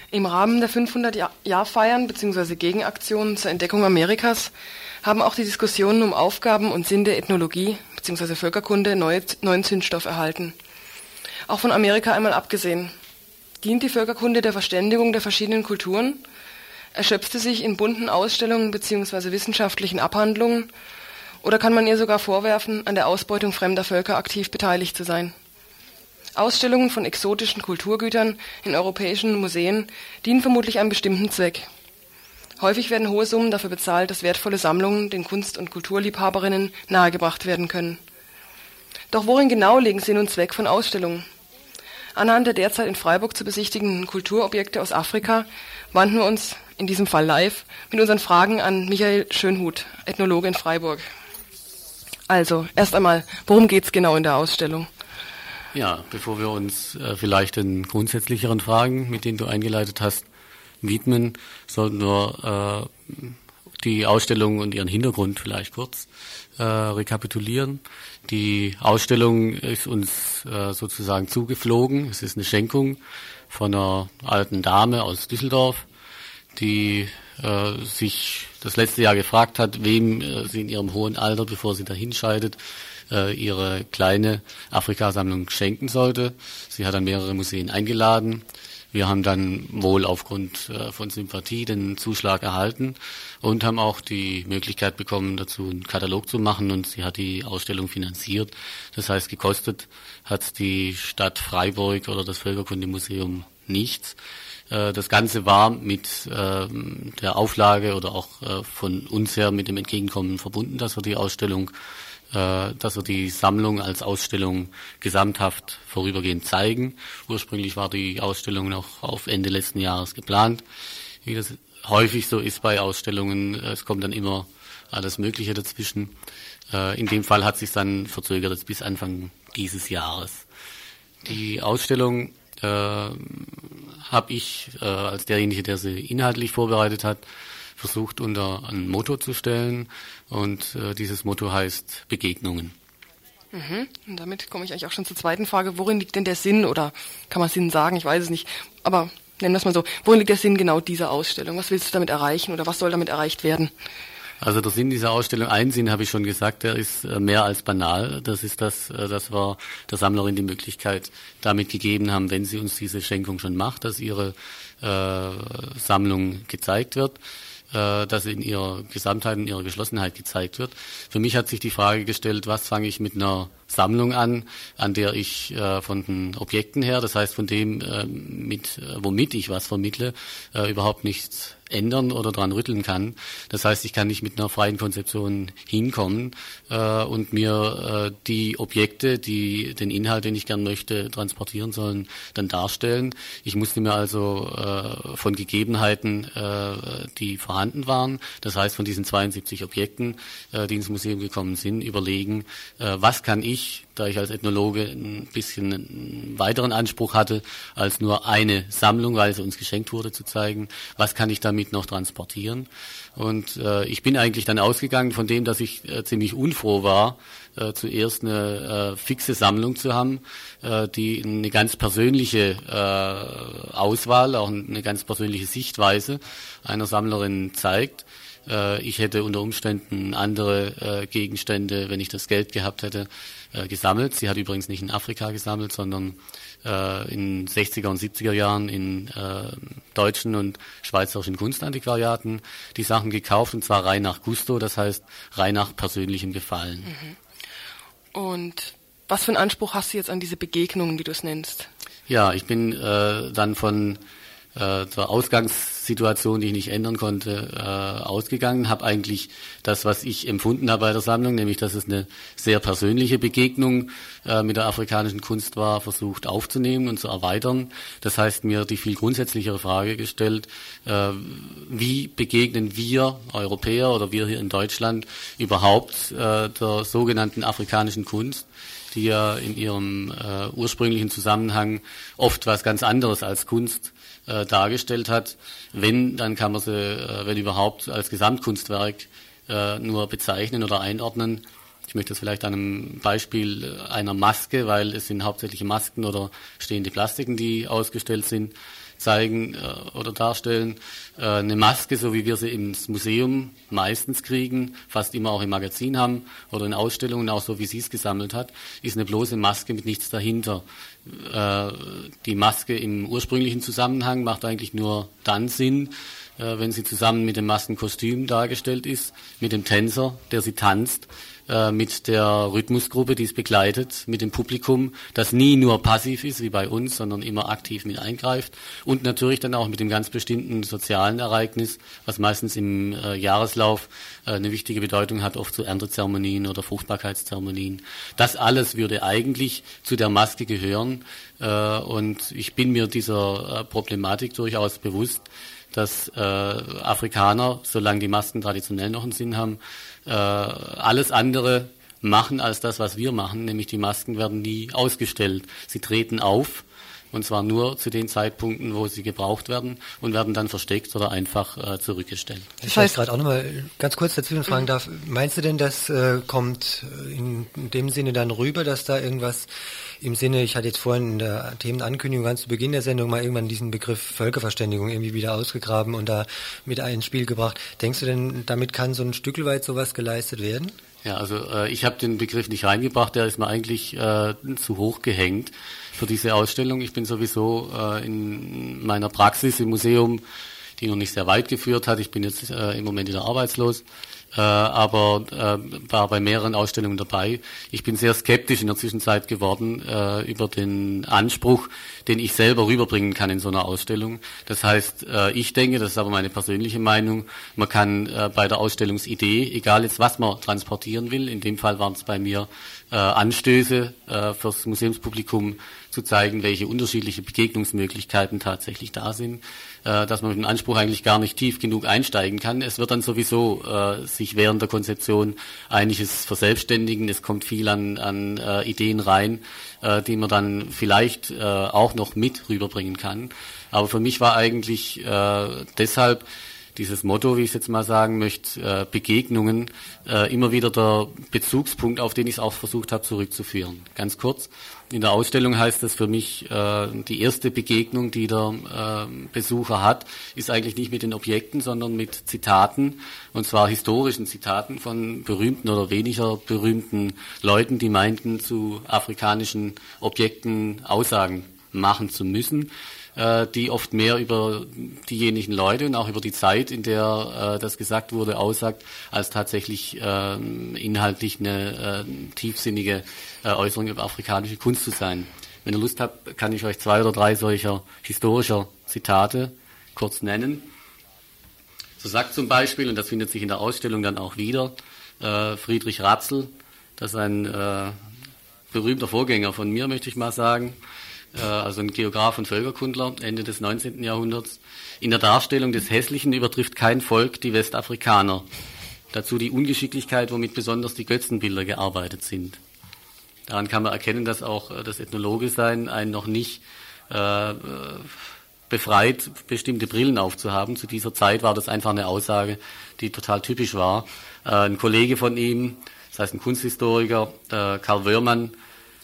Im Rahmen der 500-Jahr-Feiern bzw. Gegenaktionen zur Entdeckung Amerikas haben auch die Diskussionen um Aufgaben und Sinn der Ethnologie bzw. Völkerkunde neue, neuen Zündstoff erhalten. Auch von Amerika einmal abgesehen. Dient die Völkerkunde der Verständigung der verschiedenen Kulturen? Erschöpfte sich in bunten Ausstellungen bzw. wissenschaftlichen Abhandlungen oder kann man ihr sogar vorwerfen, an der Ausbeutung fremder Völker aktiv beteiligt zu sein? Ausstellungen von exotischen Kulturgütern in europäischen Museen dienen vermutlich einem bestimmten Zweck. Häufig werden hohe Summen dafür bezahlt, dass wertvolle Sammlungen den Kunst- und Kulturliebhaberinnen nahegebracht werden können. Doch worin genau liegen Sinn und Zweck von Ausstellungen? Anhand der derzeit in Freiburg zu besichtigenden Kulturobjekte aus Afrika wandten wir uns, in diesem Fall live, mit unseren Fragen an Michael Schönhut, Ethnologe in Freiburg. Also, erst einmal, worum geht es genau in der Ausstellung? Ja, bevor wir uns äh, vielleicht den grundsätzlicheren Fragen, mit denen du eingeleitet hast, widmen, sollten wir äh, die Ausstellung und ihren Hintergrund vielleicht kurz äh, rekapitulieren. Die Ausstellung ist uns äh, sozusagen zugeflogen. Es ist eine Schenkung von einer alten Dame aus Düsseldorf, die äh, sich das letzte Jahr gefragt hat, wem äh, sie in ihrem hohen Alter, bevor sie dahin scheidet, äh, ihre kleine Afrikasammlung schenken sollte. Sie hat dann mehrere Museen eingeladen. Wir haben dann wohl aufgrund äh, von Sympathie den Zuschlag erhalten und haben auch die Möglichkeit bekommen, dazu einen Katalog zu machen und sie hat die Ausstellung finanziert. Das heißt, gekostet hat die Stadt Freiburg oder das Völkerkundemuseum nichts. Äh, das Ganze war mit ähm, der Auflage oder auch äh, von uns her mit dem Entgegenkommen verbunden, dass wir die Ausstellung, äh, dass wir die Sammlung als Ausstellung gesamthaft vorübergehend zeigen. Ursprünglich war die Ausstellung noch auf Ende letzten Jahres geplant. Wie das häufig so ist bei Ausstellungen, es kommt dann immer alles Mögliche dazwischen. In dem Fall hat sich dann verzögert bis Anfang dieses Jahres. Die Ausstellung habe ich äh, als derjenige, der sie inhaltlich vorbereitet hat, versucht unter ein Motto zu stellen und äh, dieses Motto heißt Begegnungen. Mhm. Und damit komme ich eigentlich auch schon zur zweiten Frage. Worin liegt denn der Sinn oder kann man Sinn sagen? Ich weiß es nicht. Aber nennen wir es mal so. Worin liegt der Sinn genau dieser Ausstellung? Was willst du damit erreichen oder was soll damit erreicht werden? Also der Sinn dieser Ausstellung, ein Sinn habe ich schon gesagt, der ist äh, mehr als banal. Das ist das, äh, dass wir der Sammlerin die Möglichkeit damit gegeben haben, wenn sie uns diese Schenkung schon macht, dass ihre äh, Sammlung gezeigt wird äh, dass in ihrer Gesamtheit, in ihrer Geschlossenheit gezeigt wird. Für mich hat sich die Frage gestellt, was fange ich mit einer Sammlung an, an der ich äh, von den Objekten her, das heißt von dem, äh, mit, womit ich was vermittle, äh, überhaupt nichts ändern oder dran rütteln kann. Das heißt, ich kann nicht mit einer freien Konzeption hinkommen äh, und mir äh, die Objekte, die den Inhalt, den ich gern möchte, transportieren sollen, dann darstellen. Ich musste mir also äh, von Gegebenheiten, äh, die vorhanden waren, das heißt von diesen 72 Objekten, äh, die ins Museum gekommen sind, überlegen, äh, was kann ich da ich als Ethnologe ein bisschen einen weiteren Anspruch hatte, als nur eine Sammlung, weil sie uns geschenkt wurde, zu zeigen, was kann ich damit noch transportieren. Und äh, ich bin eigentlich dann ausgegangen von dem, dass ich äh, ziemlich unfroh war, äh, zuerst eine äh, fixe Sammlung zu haben, äh, die eine ganz persönliche äh, Auswahl, auch eine ganz persönliche Sichtweise einer Sammlerin zeigt äh, ich hätte unter Umständen andere äh, Gegenstände, wenn ich das Geld gehabt hätte, äh, gesammelt. Sie hat übrigens nicht in Afrika gesammelt, sondern in 60er und 70er Jahren in deutschen und schweizerischen Kunstantiquariaten die Sachen gekauft und zwar rein nach Gusto, das heißt rein nach persönlichem Gefallen. Mhm. Und was für einen Anspruch hast du jetzt an diese Begegnungen, wie du es nennst? Ja, ich bin äh, dann von äh, zur Ausgangssituation, die ich nicht ändern konnte, äh, ausgegangen. Habe eigentlich das, was ich empfunden habe bei der Sammlung, nämlich dass es eine sehr persönliche Begegnung äh, mit der afrikanischen Kunst war, versucht aufzunehmen und zu erweitern. Das heißt, mir die viel grundsätzlichere Frage gestellt, äh, wie begegnen wir Europäer oder wir hier in Deutschland überhaupt äh, der sogenannten afrikanischen Kunst? die ja in ihrem äh, ursprünglichen Zusammenhang oft was ganz anderes als Kunst äh, dargestellt hat. Wenn, dann kann man sie, äh, wenn überhaupt, als Gesamtkunstwerk äh, nur bezeichnen oder einordnen. Ich möchte das vielleicht an einem Beispiel einer Maske, weil es sind hauptsächlich Masken oder stehende Plastiken, die ausgestellt sind, zeigen äh, oder darstellen. Äh, eine Maske, so wie wir sie ins Museum meistens kriegen, fast immer auch im Magazin haben oder in Ausstellungen, auch so wie sie es gesammelt hat, ist eine bloße Maske mit nichts dahinter. Äh, die Maske im ursprünglichen Zusammenhang macht eigentlich nur dann Sinn, äh, wenn sie zusammen mit dem Maskenkostüm dargestellt ist, mit dem Tänzer, der sie tanzt äh, mit der Rhythmusgruppe, die es begleitet, mit dem Publikum, das nie nur passiv ist wie bei uns, sondern immer aktiv mit eingreift und natürlich dann auch mit dem ganz bestimmten sozialen Ereignis, was meistens im äh, Jahreslauf äh, eine wichtige Bedeutung hat, oft zu Erntezeremonien oder Fruchtbarkeitszeremonien. Das alles würde eigentlich zu der Maske gehören äh, und ich bin mir dieser äh, Problematik durchaus bewusst, dass äh, Afrikaner, solange die Masken traditionell noch einen Sinn haben, alles andere machen als das, was wir machen, nämlich die Masken werden nie ausgestellt. Sie treten auf und zwar nur zu den Zeitpunkten, wo sie gebraucht werden und werden dann versteckt oder einfach äh, zurückgestellt. Ich weiß gerade auch nochmal ganz kurz dazwischen fragen darf. Meinst du denn, das äh, kommt in, in dem Sinne dann rüber, dass da irgendwas im Sinne, ich hatte jetzt vorhin in der Themenankündigung ganz zu Beginn der Sendung mal irgendwann diesen Begriff Völkerverständigung irgendwie wieder ausgegraben und da mit ins Spiel gebracht. Denkst du denn, damit kann so ein Stück weit sowas geleistet werden? Ja, also äh, ich habe den Begriff nicht reingebracht, der ist mir eigentlich äh, zu hoch gehängt für diese Ausstellung. Ich bin sowieso äh, in meiner Praxis im Museum, die noch nicht sehr weit geführt hat. Ich bin jetzt äh, im Moment wieder arbeitslos äh, aber äh, war bei mehreren Ausstellungen dabei. Ich bin sehr skeptisch in der Zwischenzeit geworden äh, über den Anspruch, den ich selber rüberbringen kann in so einer Ausstellung. Das heißt, äh, ich denke, das ist aber meine persönliche Meinung, man kann äh, bei der Ausstellungsidee, egal jetzt was man transportieren will, in dem Fall waren es bei mir äh, Anstöße äh, fürs Museumspublikum zu zeigen, welche unterschiedliche Begegnungsmöglichkeiten tatsächlich da sind, äh, dass man mit dem Anspruch eigentlich gar nicht tief genug einsteigen kann. Es wird dann sowieso äh, sich während der Konzeption einiges verselbstständigen. Es kommt viel an, an äh, Ideen rein, äh, die man dann vielleicht äh, auch noch mit rüberbringen kann. Aber für mich war eigentlich äh, deshalb dieses Motto, wie ich es jetzt mal sagen möchte, äh, Begegnungen, äh, immer wieder der Bezugspunkt, auf den ich es auch versucht habe zurückzuführen. Ganz kurz, in der Ausstellung heißt das für mich, äh, die erste Begegnung, die der äh, Besucher hat, ist eigentlich nicht mit den Objekten, sondern mit Zitaten, und zwar historischen Zitaten von berühmten oder weniger berühmten Leuten, die meinten, zu afrikanischen Objekten Aussagen machen zu müssen äh, die oft mehr über diejenigen Leute und auch über die Zeit, in der äh, das gesagt wurde, aussagt, als tatsächlich äh, inhaltlich eine äh, tiefsinnige Äußerung über afrikanische Kunst zu sein. Wenn ihr Lust habt, kann ich euch zwei oder drei solcher historischer Zitate kurz nennen. So sagt zum Beispiel, und das findet sich in der Ausstellung dann auch wieder, Friedrich Ratzel, das ist ein berühmter Vorgänger von mir, möchte ich mal sagen, also ein Geograf und Völkerkundler Ende des 19. Jahrhunderts. In der Darstellung des Hässlichen übertrifft kein Volk die Westafrikaner. Dazu die Ungeschicklichkeit, womit besonders die Götzenbilder gearbeitet sind. Daran kann man erkennen, dass auch äh, das Ethnologe-Sein einen noch nicht äh, befreit, bestimmte Brillen aufzuhaben. Zu dieser Zeit war das einfach eine Aussage, die total typisch war. Äh, ein Kollege von ihm, das heißt ein Kunsthistoriker, äh, Karl Wörmann,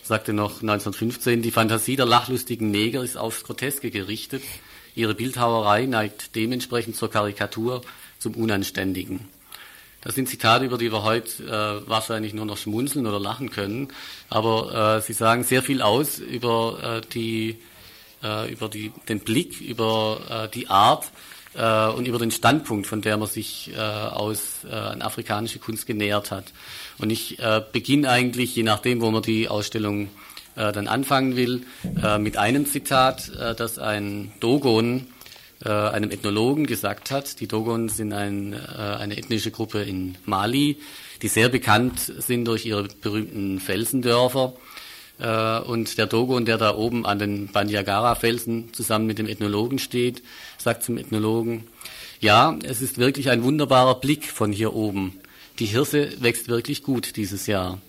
sagte noch 1915, die Fantasie der lachlustigen Neger ist aufs Groteske gerichtet. Ihre Bildhauerei neigt dementsprechend zur Karikatur, zum Unanständigen. Das sind Zitate, über die wir heute äh, wahrscheinlich nur noch schmunzeln oder lachen können, aber äh, sie sagen sehr viel aus über, äh, die, äh, über die, den Blick, über äh, die Art äh, und über den Standpunkt, von der man sich äh, aus äh, an afrikanische Kunst genähert hat. Und ich äh, beginne eigentlich, je nachdem, wo man die Ausstellung äh, dann anfangen will, äh, mit einem Zitat, äh, das ein Dogon äh, einem Ethnologen gesagt hat. Die Dogon sind ein, äh, eine ethnische Gruppe in Mali, die sehr bekannt sind durch ihre berühmten Felsendörfer. Äh, und der Dogon, der da oben an den Bandiagara-Felsen zusammen mit dem Ethnologen steht, sagt zum Ethnologen, ja, es ist wirklich ein wunderbarer Blick von hier oben die Hirse wächst wirklich gut dieses Jahr.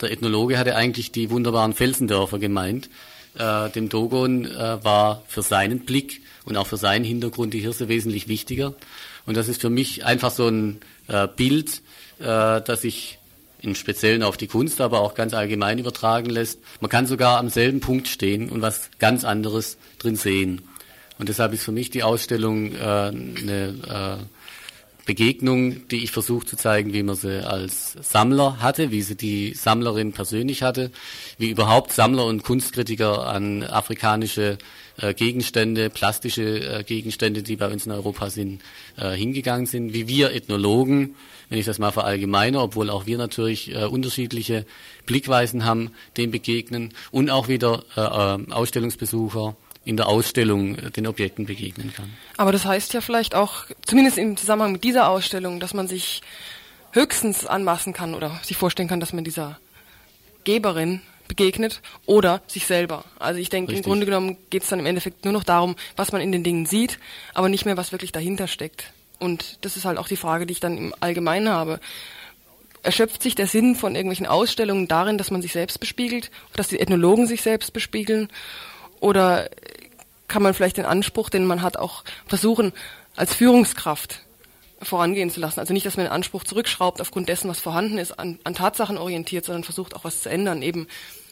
Der Ethnologe hatte eigentlich die wunderbaren Felsendörfer gemeint. Äh, dem Dogon äh, war für seinen Blick und auch für seinen Hintergrund die Hirse wesentlich wichtiger. Und das ist für mich einfach so ein äh, Bild, äh, das ich im Speziellen auf die Kunst, aber auch ganz allgemein übertragen lässt. Man kann sogar am selben Punkt stehen und was ganz anderes drin sehen. Und deshalb ist für mich die Ausstellung äh, eine äh, Begegnung, die ich versuche zu zeigen, wie man sie als Sammler hatte, wie sie die Sammlerin persönlich hatte, wie überhaupt Sammler und Kunstkritiker an afrikanische äh, Gegenstände, plastische äh, Gegenstände, die bei uns in Europa sind, äh, hingegangen sind, wie wir Ethnologen, wenn ich das mal verallgemeine, obwohl auch wir natürlich äh, unterschiedliche Blickweisen haben, dem begegnen und auch wieder äh, äh, Ausstellungsbesucher in der Ausstellung äh, den Objekten begegnen kann. Aber das heißt ja vielleicht auch, zumindest im Zusammenhang mit dieser Ausstellung, dass man sich höchstens anmaßen kann oder sich vorstellen kann, dass man dieser Geberin begegnet oder sich selber. Also ich denke, im Grunde genommen geht es dann im Endeffekt nur noch darum, was man in den Dingen sieht, aber nicht mehr, was wirklich dahinter steckt. Und das ist halt auch die Frage, die ich dann im Allgemeinen habe. Erschöpft sich der Sinn von irgendwelchen Ausstellungen darin, dass man sich selbst bespiegelt, dass die Ethnologen sich selbst bespiegeln? Oder kann man vielleicht den Anspruch, den man hat, auch versuchen, als Führungskraft vorangehen zu lassen. Also nicht, dass man den Anspruch zurückschraubt aufgrund dessen, was vorhanden ist, an, an Tatsachen orientiert, sondern versucht auch was zu ändern, eben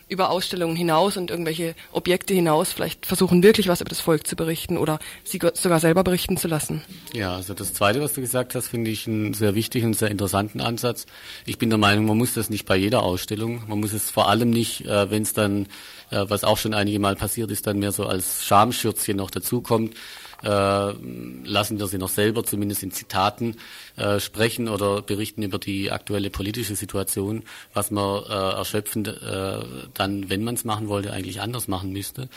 über Ausstellungen hinaus und irgendwelche Objekte hinaus vielleicht versuchen, wirklich was über das Volk zu berichten oder sie sogar selber berichten zu lassen. Ja, also das Zweite, was du gesagt hast, finde ich einen sehr wichtigen sehr interessanten Ansatz. Ich bin der Meinung, man muss das nicht bei jeder Ausstellung, man muss es vor allem nicht, äh, wenn es dann, äh, was auch schon einige Mal passiert ist, dann mehr so als Schamschürzchen noch dazukommt, äh, lassen wir sie noch selber, zumindest in Zitaten, äh, sprechen oder berichten über die aktuelle politische Situation, was man äh, erschöpfend äh, dann, wenn man es machen wollte, eigentlich anders machen müsste.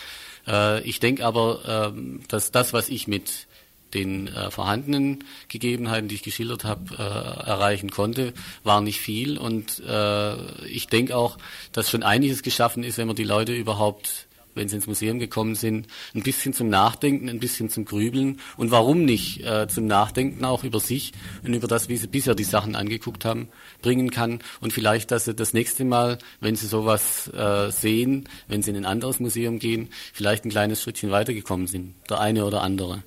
Äh, ich denke aber, äh, dass das, was ich mit den äh, vorhandenen Gegebenheiten, die ich geschildert habe, äh, erreichen konnte, war nicht viel. Und äh, ich denke auch, dass schon einiges geschaffen ist, wenn man die Leute überhaupt wenn sie ins Museum gekommen sind, ein bisschen zum Nachdenken, ein bisschen zum Grübeln und warum nicht äh, zum Nachdenken auch über sich und über das, wie sie bisher die Sachen angeguckt haben, bringen kann und vielleicht, dass sie das nächste Mal, wenn sie sowas äh, sehen, wenn sie in ein anderes Museum gehen, vielleicht ein kleines Schrittchen weitergekommen sind, der eine oder andere.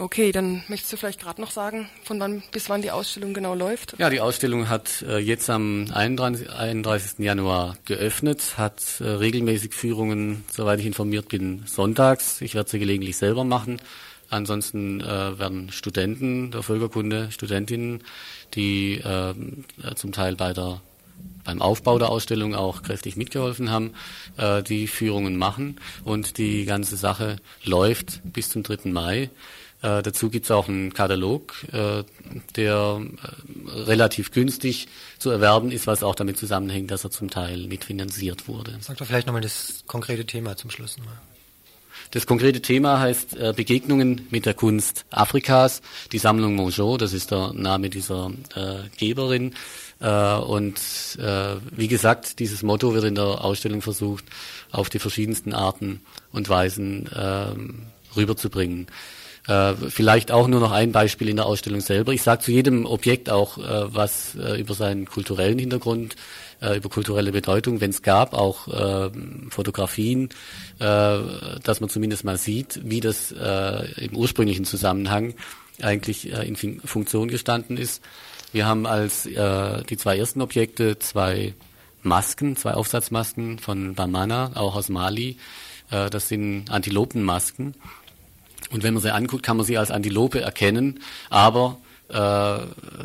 Okay, dann möchtest du vielleicht gerade noch sagen, von wann bis wann die Ausstellung genau läuft? Ja, die Ausstellung hat äh, jetzt am 31, 31. Januar geöffnet, hat äh, regelmäßig Führungen, soweit ich informiert bin, sonntags. Ich werde sie gelegentlich selber machen. Ansonsten äh, werden Studenten der Völkerkunde, Studentinnen, die äh, zum Teil bei der beim Aufbau der Ausstellung auch kräftig mitgeholfen haben, äh, die Führungen machen und die ganze Sache läuft bis zum 3. Mai. Äh, dazu gibt es auch einen Katalog, äh, der äh, relativ günstig zu erwerben ist, was auch damit zusammenhängt, dass er zum Teil mitfinanziert wurde. Sag doch vielleicht nochmal das konkrete Thema zum Schluss nochmal. Das konkrete Thema heißt äh, Begegnungen mit der Kunst Afrikas. Die Sammlung Mongeau, das ist der Name dieser äh, Geberin. Äh, und äh, wie gesagt, dieses Motto wird in der Ausstellung versucht, auf die verschiedensten Arten und Weisen ähm, rüberzubringen. Äh, vielleicht auch nur noch ein Beispiel in der Ausstellung selber. Ich sage zu jedem Objekt auch äh, was äh, über seinen kulturellen Hintergrund, äh, über kulturelle Bedeutung, wenn es gab, auch äh, Fotografien, äh, dass man zumindest mal sieht, wie das äh, im ursprünglichen Zusammenhang eigentlich in Funktion gestanden ist. Wir haben als die zwei ersten Objekte zwei Masken, zwei Aufsatzmasken von Bamana, auch aus Mali. Das sind Antilopenmasken. Und wenn man sie anguckt, kann man sie als Antilope erkennen, aber äh,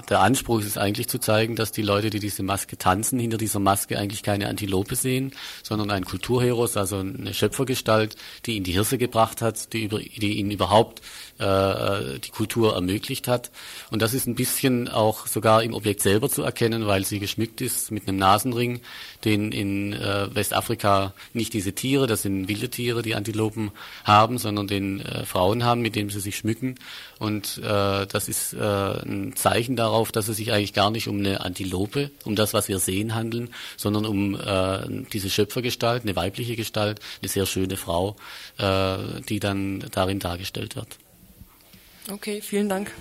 der Anspruch ist eigentlich zu zeigen, dass die Leute, die diese Maske tanzen, hinter dieser Maske eigentlich keine Antilope sehen, sondern einen Kulturheros, also eine Schöpfergestalt, die ihn die Hirse gebracht hat, die, über, die ihn überhaupt äh, die Kultur ermöglicht hat. Und das ist ein bisschen auch sogar im Objekt selber zu erkennen, weil sie geschmückt ist mit einem Nasenring, den in äh, Westafrika nicht diese Tiere, das sind wilde Tiere, die Antilopen haben, sondern den äh, Frauen haben, mit dem sie sich schmücken. Und äh, das ist äh, ein Zeichen darauf, dass es sich eigentlich gar nicht um eine Antilope, um das, was wir sehen, handeln, sondern um äh, diese Schöpfergestalt, eine weibliche Gestalt, eine sehr schöne Frau, äh, die dann darin dargestellt wird. Okay, vielen Dank.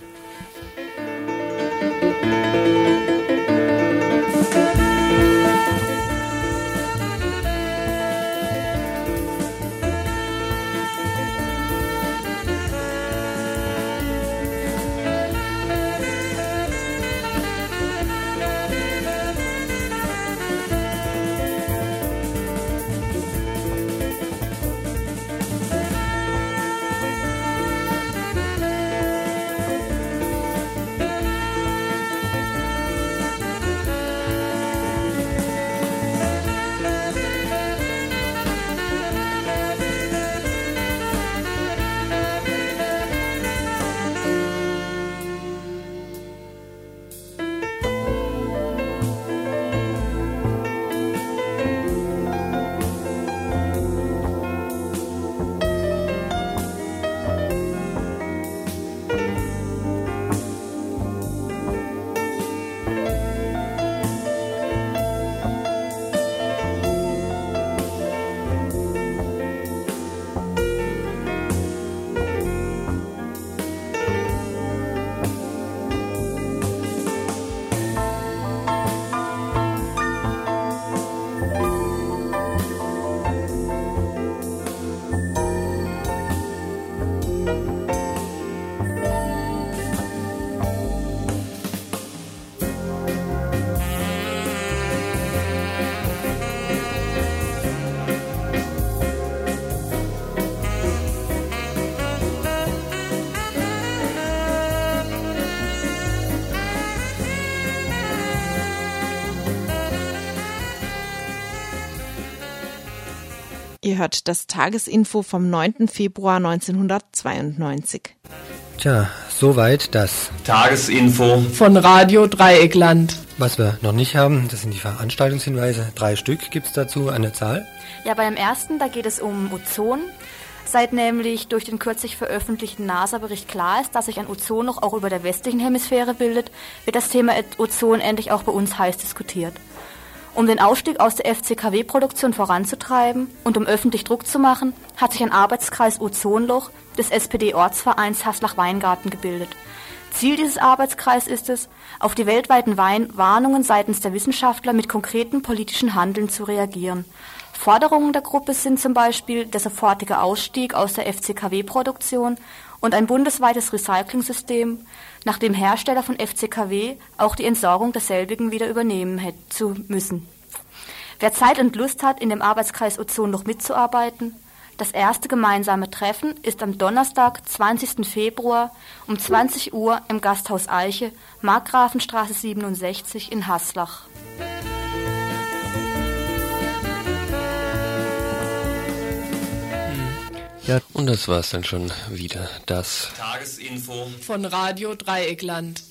Ihr hört das Tagesinfo vom 9. Februar 1992. Tja, soweit das Tagesinfo von Radio Dreieckland. Was wir noch nicht haben, das sind die Veranstaltungshinweise. Drei Stück gibt es dazu an der Zahl. Ja, beim ersten, da geht es um Ozon. Seit nämlich durch den kürzlich veröffentlichten NASA-Bericht klar ist, dass sich ein Ozonloch auch über der westlichen Hemisphäre bildet, wird das Thema Ozon endlich auch bei uns heiß diskutiert. Um den Ausstieg aus der FCKW-Produktion voranzutreiben und um öffentlich Druck zu machen, hat sich ein Arbeitskreis Ozonloch des SPD-Ortsvereins Haslach-Weingarten gebildet. Ziel dieses Arbeitskreises ist es, auf die weltweiten Wein Warnungen seitens der Wissenschaftler mit konkreten politischen Handeln zu reagieren. Forderungen der Gruppe sind zum Beispiel der sofortige Ausstieg aus der FCKW-Produktion und ein bundesweites Recycling-System, nach dem Hersteller von FCKW auch die Entsorgung derselbigen wieder übernehmen hätte zu müssen. Wer Zeit und Lust hat, in dem Arbeitskreis Ozon noch mitzuarbeiten, das erste gemeinsame Treffen ist am Donnerstag, 20. Februar um 20 Uhr im Gasthaus Eiche, Markgrafenstraße 67 in Haslach. Ja. Und das war es dann schon wieder. Das Tagesinfo von Radio Dreieckland.